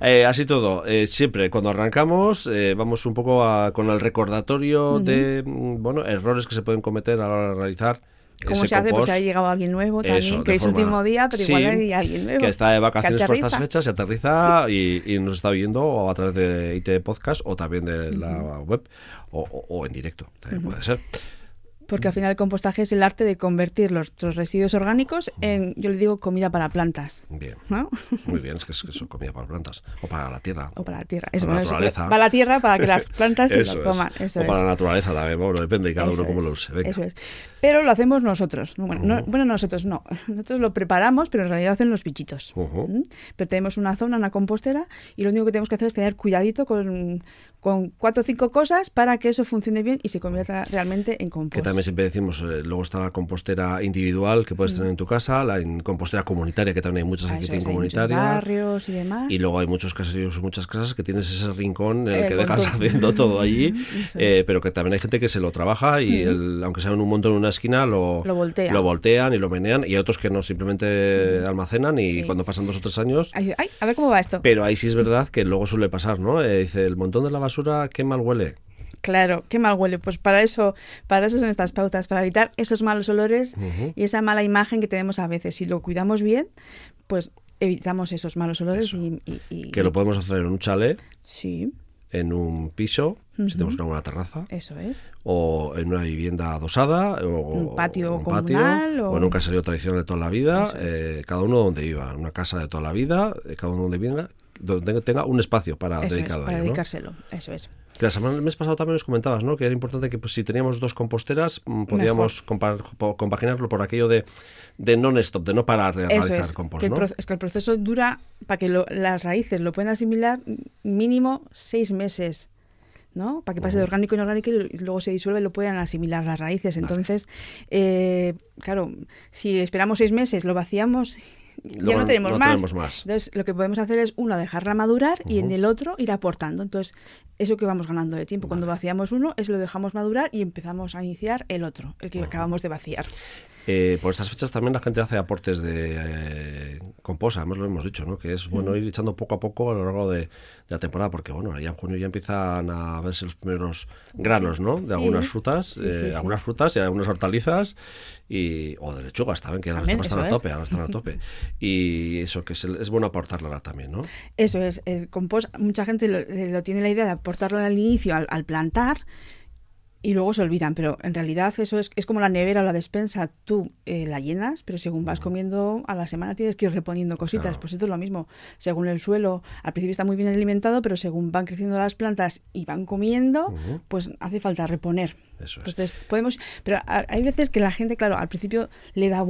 Eh, así todo, siempre cuando arrancamos vamos un poco con el recordatorio de mm, bueno errores que se pueden cometer a la hora de realizar ¿Cómo se hace? Pues ha llegado alguien nuevo también, que es último día, pero igual hay alguien nuevo. Que está de vacaciones por estas fechas, se aterriza y, nos está viendo a través de IT Podcast o también de la web o, en directo, también puede ser. Porque al final el compostaje es el arte de convertir los, residuos orgánicos en, yo le digo, comida para plantas. Bien. Muy bien, es que es, comida para plantas. O para la tierra. O para la tierra. Eso, para, la naturaleza. para la tierra, para que las plantas se lo coman. Eso o para la naturaleza también, bueno, depende de cada uno cómo lo use. Eso es. Pero lo hacemos nosotros. Bueno, bueno, nosotros no. Nosotros lo preparamos, pero en realidad hacen los bichitos. Pero tenemos una zona, una compostera, y lo único que tenemos que hacer es tener cuidadito con, con cuatro o cinco cosas para que eso funcione bien y se convierta realmente en compost. Que también siempre decimos, eh, luego está la compostera individual que puedes tener en tu casa, la compostera comunitaria, que también hay muchas aquí que tienen comunitaria. barrios y demás. Y luego hay muchos caseríos muchas casas que tienes ese rincón en el, que dejas haciendo todo allí, eh, pero que también hay gente que se lo trabaja y aunque sea en un montón en una esquina, lo, lo, voltean y lo menean, y hay otros que no, simplemente almacenan y cuando pasan dos o tres años... Ay, a ver cómo va esto. Pero ahí sí es verdad que luego suele pasar, ¿no? Eh, dice, el montón de la basura, qué mal huele. Claro, qué mal huele. Pues para eso, para eso son estas pautas, para evitar esos malos olores y esa mala imagen que tenemos a veces. Si lo cuidamos bien, pues evitamos esos malos olores y, Que lo podemos hacer en un chalet. Sí. En un piso, si tenemos una buena terraza. Eso es. O en una vivienda adosada. O, un patio un comunal. o... en un caserío tradicional de toda la vida. Eh, cada uno donde viva. Una casa de toda la vida. Eh, cada uno donde venga donde tenga un espacio para dedicarlo. para dedicárselo, eso es. Que la semana, el mes pasado también nos comentabas, ¿no? Que era importante que pues, si teníamos dos composteras, mm, podíamos compaginarlo por aquello de, de non-stop, de no parar de realizar es, compost, ¿no? es que el proceso dura, para que las raíces lo puedan asimilar, mínimo seis meses. ¿no? Para que pase de orgánico en orgánico y luego se disuelve y lo puedan asimilar las raíces. Entonces, eh, claro, si esperamos seis meses, lo vaciamos ya no, tenemos, más. Entonces, lo que podemos hacer es, uno, dejarla madurar y en el otro ir aportando. Entonces, eso que vamos ganando de tiempo. Cuando vaciamos uno, es lo dejamos madurar y empezamos a iniciar el otro, el que acabamos de vaciar. Eh, por estas fechas también la gente hace aportes de eh, compost, además lo hemos dicho, ¿no? que es bueno ir echando poco a poco a lo largo de, la temporada, porque bueno, ya en junio ya empiezan a verse los primeros granos ¿no? de algunas frutas, eh, algunas frutas y algunas hortalizas, y, o de lechugas también, que ahora están a tope, ahora están a tope. Y eso que es, bueno aportarla también, ¿no? Eso es, el compost, mucha gente lo, tiene la idea de aportarlo al inicio, al plantar, y luego se olvidan, pero en realidad eso es, es como la nevera o la despensa, tú eh, la llenas, pero según vas comiendo a la semana tienes que ir reponiendo cositas, pues esto es lo mismo, según el suelo, al principio está muy bien alimentado, pero según van creciendo las plantas y van comiendo, pues hace falta reponer. Eso Entonces podemos, pero hay veces que la gente, claro, al principio le da,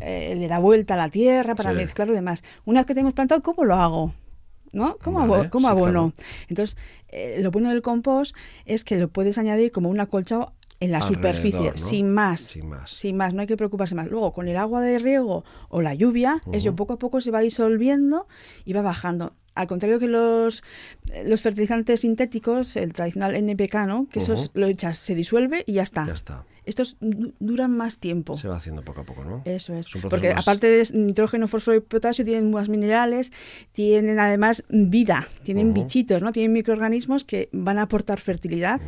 eh, le da vuelta a la tierra para mezclarlo y demás. Una vez que tenemos plantado, ¿cómo lo hago? ¿No? ¿Cómo, abono? Entonces, eh, lo bueno del compost es que lo puedes añadir como un acolchado en la superficie, sin, más, sin más. Sin más, no hay que preocuparse más. Luego, con el agua de riego o la lluvia, eso poco a poco se va disolviendo y va bajando. Al contrario que los, los fertilizantes sintéticos, el tradicional NPK, ¿no? Que eso lo echas, se disuelve y ya está. Ya está. Estos duran más tiempo. Se va haciendo poco a poco, ¿no? Eso es. Porque aparte de nitrógeno, fósforo y potasio, tienen más minerales, tienen además vida, tienen bichitos, ¿no? Tienen microorganismos que van a aportar fertilidad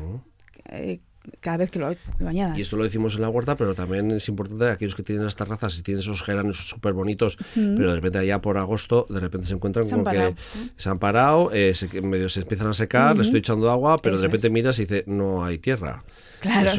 cada vez que lo, añadas. Y esto lo decimos en la huerta, pero también es importante aquellos que tienen las terrazas y tienen esos geranos súper bonitos, pero de repente allá por agosto, de repente se encuentran se como que se han parado, eh, se, medio se empiezan a secar, le estoy echando agua, pero de repente miras y dice, no hay tierra. Claro,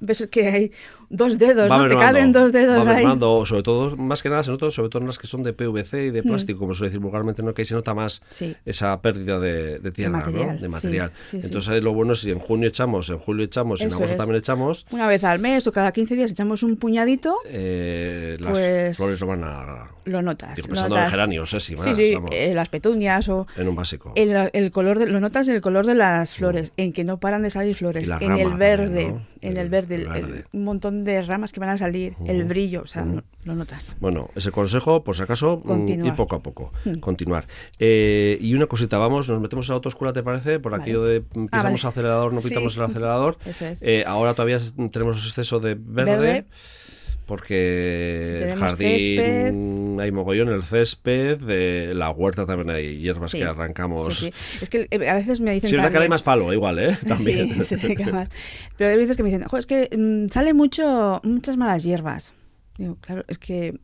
ves que hay dos dedos, ¿no? Te caben dos dedos va ahí. sobre todo, más que nada, se nota, sobre todo en las que son de PVC y de mm. plástico, como suele decir vulgarmente, ¿no? que ahí se nota más esa pérdida de, tierra, de material. ¿no? De material. Entonces, lo bueno es si en junio echamos, en julio echamos, en agosto también echamos. Una vez al mes o cada 15 días echamos un puñadito. Eh, las pues flores lo van a. Lo notas. Digo, pensando en geranios, ¿eh? sí, sí, eh, las petunias o. En un básico. El, el color de, lo notas en el color de las flores, en que no paran de salir flores, en el verde en el, verde, un montón de ramas que van a salir, el brillo, o sea, lo notas. Bueno, ese consejo, por si acaso, mm, y poco a poco, mm. continuar. Eh, y una cosita, vamos, nos metemos a la autoescuela, ¿te parece? Por aquello de mm, ah, pisamos acelerador, no pitamos el acelerador. Eso es. Eh, ahora todavía tenemos exceso de verde porque el jardín hay mogollón, el césped, de la huerta también hay hierbas que arrancamos. es que eh, a veces me dicen... Sí, es verdad que hay más palo, igual, ¿eh? También. Pero hay veces que me dicen, es que mm, sale mucho, muchas malas hierbas. Digo, claro, es que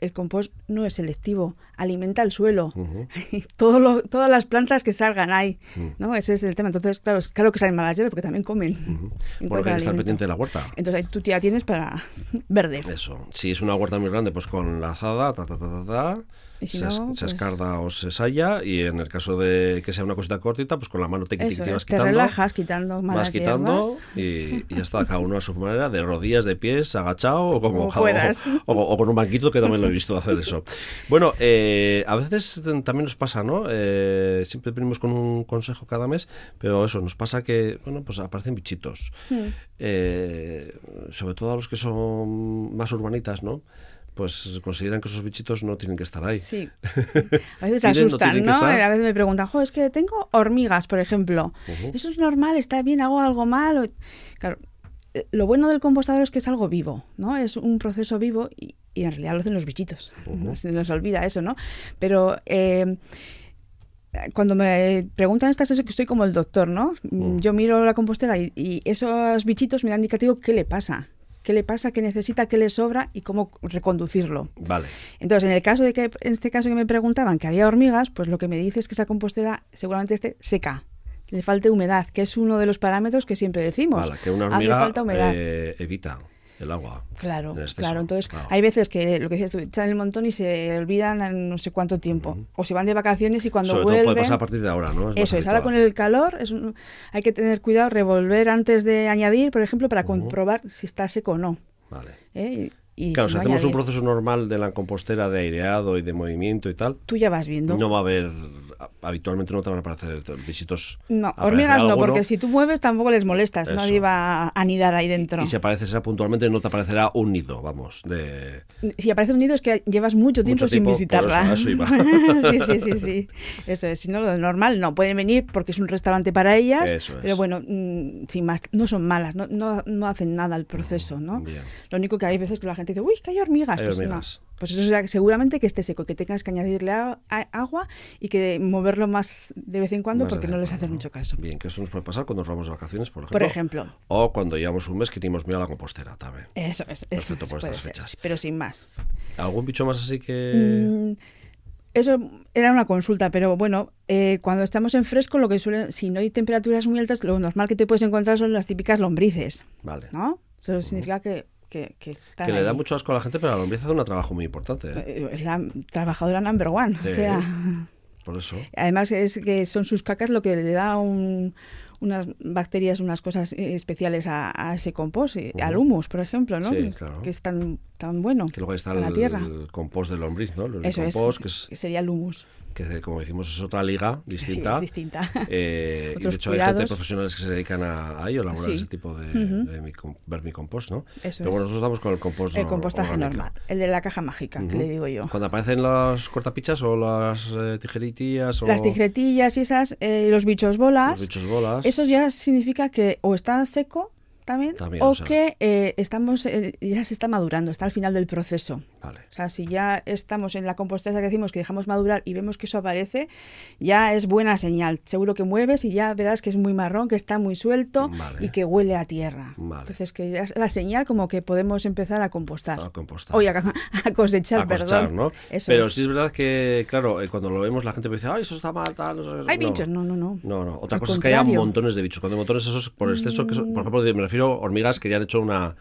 el compost no es selectivo, alimenta el suelo, Todo lo, todas las plantas que salgan ahí, ¿no? Ese es el tema. Entonces, claro, es claro que salen malas hierbas porque también comen. Bueno, que estar pendiente de la huerta. Entonces ahí tú ya tienes para verde. Eso. Si es una huerta muy grande, pues con la azada, ta, ta, ta, ta, ta se, pues escarda o se saya y en el caso de que sea una cosita cortita, pues con la mano te, te, vas quitando. Te relajas quitando malas Vas quitando y, ya está, cada uno a su manera, de rodillas, de pies, agachado o como, o, con un banquito que también lo he visto hacer eso. Bueno, eh, a veces también nos pasa, ¿no? Eh, siempre venimos con un consejo cada mes, pero eso, nos pasa que, bueno, pues aparecen bichitos. Hmm. Eh, sobre todo a los que son más urbanitas, ¿no? pues consideran que esos bichitos no tienen que estar ahí. Sí. A veces se asustan, ¿no? A veces me preguntan, jo, es que tengo hormigas, por ejemplo. ¿Eso es normal? ¿Está bien? ¿Hago algo mal? Claro, eh, lo bueno del compostador es que es algo vivo, ¿no? Es un proceso vivo y, en realidad lo hacen los bichitos. Se nos olvida eso, ¿no? Pero... Eh, cuando me preguntan estas es que estoy como el doctor, ¿no? Yo miro la compostera y, y, esos bichitos me dan indicativo qué le pasa, qué le pasa, qué necesita, qué le sobra y cómo reconducirlo. Vale. Entonces, en el caso de que, en este caso que me preguntaban que había hormigas, pues lo que me dice es que esa compostera seguramente esté seca. Le falte humedad, que es uno de los parámetros que siempre decimos. Vale, que una hormiga falta humedad. Eh, evita el agua. Claro, claro. Entonces, hay veces que lo que dices tú, echan el montón y se olvidan en no sé cuánto tiempo. O se van de vacaciones y cuando vuelven. puede pasar a partir de ahora, ¿no? eso es. Ahora con el calor es hay que tener cuidado, revolver antes de añadir, por ejemplo, para comprobar si está seco o no. Vale. ¿Eh? claro, si, hacemos un proceso normal de la compostera de aireado y de movimiento y tal, tú ya vas viendo. No va a haber, habitualmente no te van a aparecer visitos. No, hormigas no, porque si tú mueves tampoco les molestas, nadie va a anidar ahí dentro. Y si aparece esa puntualmente no te aparecerá un nido, vamos. De... Si aparece un nido es que llevas mucho tiempo sin visitarla. Eso, iba. sí, sí, sí, sí. Eso es. Si no, lo normal no. Pueden venir porque es un restaurante para ellas, pero bueno, mm, sin más, no son malas, no, no, no hacen nada al proceso, ¿no? Lo único que hay veces que la gente dice, uy, que hay hormigas. pues Pues eso será seguramente que esté seco, que tengas que añadirle agua y que moverlo más de vez en cuando porque no les hace mucho caso. Bien, que eso nos puede pasar cuando nos vamos de vacaciones, por ejemplo. Por ejemplo. O cuando llevamos un mes que tenemos miedo a la compostera también. Eso es. Perfecto por estas fechas. pero sin más. ¿Algún bicho más así que...? Mm, eso era una consulta, pero bueno, eh, cuando estamos en fresco, lo que suele, si no hay temperaturas muy altas, lo normal que te puedes encontrar son las típicas lombrices. Vale. ¿No? Eso significa que que, que, le da mucho asco a la gente, pero la lombriz hace un trabajo muy importante. ¿eh? Eh, es la trabajadora number one. o sea, por eso. Además es que son sus cacas lo que le da un, unas bacterias, unas cosas eh, especiales a, ese compost, al humus, por ejemplo, ¿no? Sí, claro. Que es tan, tan bueno. Que luego está la tierra. el compost de lombriz, ¿no? El Eso compost, es, que sería el humus que como decimos es otra liga distinta. Sí, distinta. Eh, y de hecho hay gente profesionales que se dedican a, ello, a elaborar ese tipo de, vermicompost, ¿no? Pero bueno, nosotros estamos con el compost El compostaje normal, el de la caja mágica, que le digo yo. Cuando aparecen las cortapichas o las eh, tijeritillas o... Las tijeretillas y esas, eh, los bichos bolas. Los bichos bolas. Eso ya significa que o está seco también, o, que eh, estamos eh, ya se está madurando, está al final del proceso. O sea, si ya estamos en la compostera que decimos que dejamos madurar y vemos que eso aparece, ya es buena señal. Seguro que mueves y ya verás que es muy marrón, que está muy suelto y que huele a tierra. Entonces, que ya es la señal como que podemos empezar a compostar. A compostar. Oye, a, cosechar, perdón. ¿no? Pero sí es verdad que, claro, eh, cuando lo vemos la gente me dice, ay, eso está mal, tal. Hay bichos, no, no, no. No, no. Otra cosa es que haya montones de bichos. Cuando hay montones esos por exceso, que por ejemplo, me refiero a hormigas que ya han hecho una...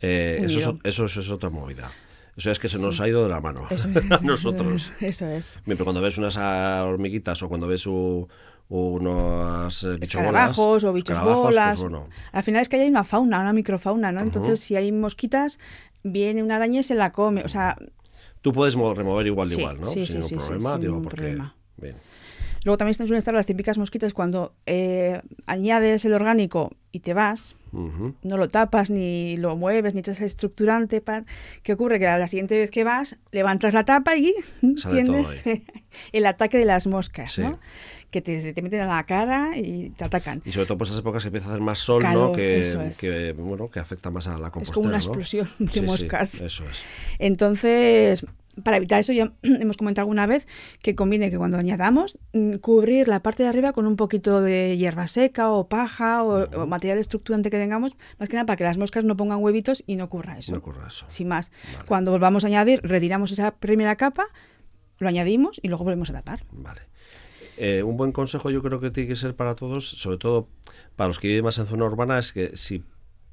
Eh, eso, eso, es otra movida. Eso es que se nos ha ido de la mano a nosotros. Eso es. Pero cuando ves unas hormiguitas o cuando ves unos eh, bichos o bichos bolas. Pues Al final es que hay una fauna, una microfauna, ¿no? Entonces, si hay mosquitas, viene una araña y se la come. O sea. Tú puedes remover igual de igual, ¿no? Sí, sin sí, problema, digo, porque... problema. Bien. Luego también suelen estar las típicas mosquitas cuando eh, añades el orgánico y te vas, no lo tapas, ni lo mueves, ni echas estructurante. ¿Qué ocurre? Que a la siguiente vez que vas, levantas la tapa y tienes el ataque de las moscas, ¿no? Que te, te meten a la cara y te atacan. Y sobre todo por esas épocas que empieza a hacer más sol, Calor, ¿no? Que, eso es. que, bueno, que afecta más a la compostera, Es como una ¿no? explosión de Sí, sí, moscas. eso es. Entonces, para evitar eso, ya hemos comentado alguna vez que conviene que cuando añadamos, mm, cubrir la parte de arriba con un poquito de hierba seca o paja o, o material estructurante que tengamos, más que nada para que las moscas no pongan huevitos y no ocurra eso. No ocurra eso. Sin más. Cuando volvamos a añadir, retiramos esa primera capa, lo añadimos y luego volvemos a tapar. Vale. Eh, un buen consejo yo creo que tiene que ser para todos, sobre todo para los que viven más en zona urbana, es que si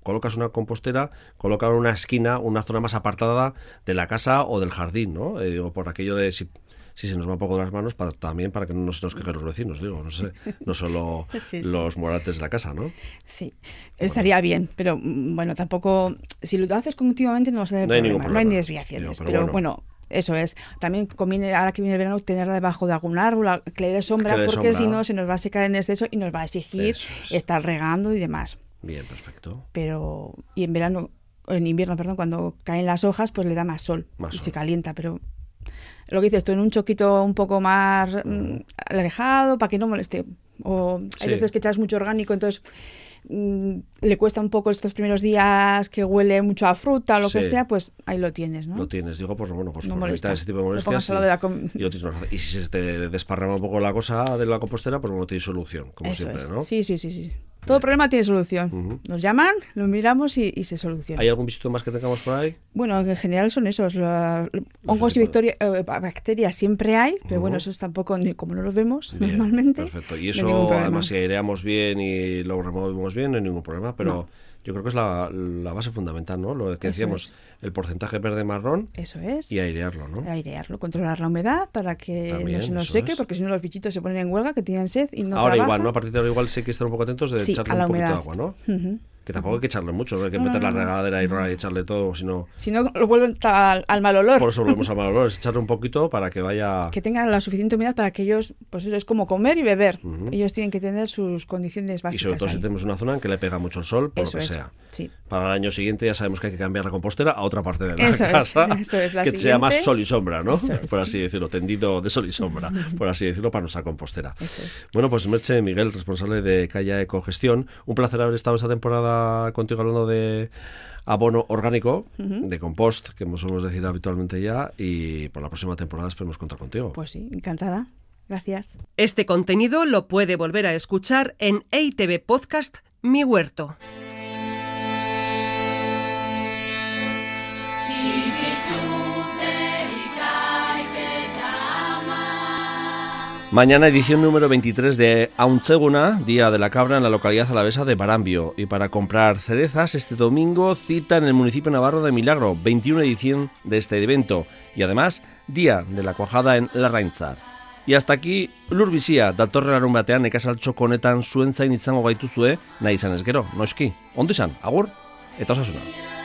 colocas una compostera, coloca en una esquina, una zona más apartada de la casa o del jardín, ¿no? Eh, digo, por aquello de si, si se nos va un poco de las manos, para, también para que no se nos quejen los vecinos, digo, no sé, no solo Sí, sí. los morantes de la casa, ¿no? Sí, estaría bien, pero mm, bueno, tampoco, si lo haces continuamente no vas a tener No hay ningún problema, no hay ni problema. desviaciones, Digo, pero, pero bueno. bueno. Eso es. También conviene, ahora que viene el verano, tenerla debajo de algún árbol, que le dé sombra, le porque si no se nos va a secar en exceso y nos va a exigir es. estar regando y demás. Bien, perfecto. Pero, y en verano, o en invierno, perdón, cuando caen las hojas, pues le da más sol Más y sol. se calienta, pero lo que dices tú, en un choquito un poco más mm, alejado para que no moleste. O hay Sí. veces que echas mucho orgánico, entonces mm, le cuesta un poco estos primeros días que huele mucho a fruta o lo que sea, pues ahí lo tienes, ¿no? Lo tienes, digo, pues bueno, pues No por evitar ese tipo de molestias. y- de la y. Y si se te desparrama un poco la cosa de la compostera, pues bueno, tienes solución, como Eso siempre, es. ¿no? Sí, sí, sí, sí. Todo problema tiene solución. Nos llaman, lo miramos y, y se soluciona. ¿Hay algún bichito más que tengamos por ahí? Bueno, en general son esos. la- hongos y victoria- eh, bacterias siempre hay, pero bueno, Ujú. esos tampoco, ni- como no los vemos Bien, normalmente. Perfecto. Y eso, además, si aireamos bien y lo removemos bien, no hay ningún problema. Pero yo creo que es la, la base fundamental, ¿no? Lo que decíamos, el porcentaje verde-marrón Eso es. y airearlo, ¿no? Airearlo, controlar la humedad para que También, no se nos seque, es. porque si no los bichitos se ponen en huelga, que tienen sed y no ahora trabajan. igual, ¿no? A partir de ahora igual sí hay que estar un poco atentos de Sí, echarle un poquito de agua, ¿no? Que tampoco hay que echarle mucho, no hay que meter la regadera y, y echarle todo, sino... Si no, lo vuelven al, al mal olor. Por eso volvemos al mal olor, es echarle un poquito para que vaya... Que tengan la suficiente humedad para que ellos, pues eso es como comer y beber. Ellos tienen que tener sus condiciones Y básicas. sobre todo si tenemos una zona en que le pega mucho el sol, por Eso lo que es, sea. sí. Para el año siguiente ya sabemos que hay que cambiar la compostera a otra parte de la Eso es, casa, eso es, la que sea más sol y sombra, ¿no? Eso por sí. así decirlo, tendido de sol y sombra, por así decirlo, para nuestra compostera. Bueno, pues Merche Miguel, responsable de Calla Ecogestión, un placer haber estado esta temporada contigo hablando de abono orgánico, de compost, que solemos decir habitualmente ya, y por la próxima temporada esperemos contar contigo. Pues sí, encantada. Gracias. Este contenido lo puede volver a escuchar en EITV Podcast Mi Huerto. Mañana edición número 23 de Auntzeguna, Día de la Cabra en la localidad alavesa de Barambio. Y para comprar cerezas, este domingo cita en el municipio navarro de Milagro, 21 edición de este evento. Y además, Día de la Cuajada en Larraintzar. Y hasta aquí, lurbizia, datorren larun batean nekasaltxo honetan zuen zain izango gaituzue, nahi izan ez gero, noski. Ondo izan, agur, eta osasuna.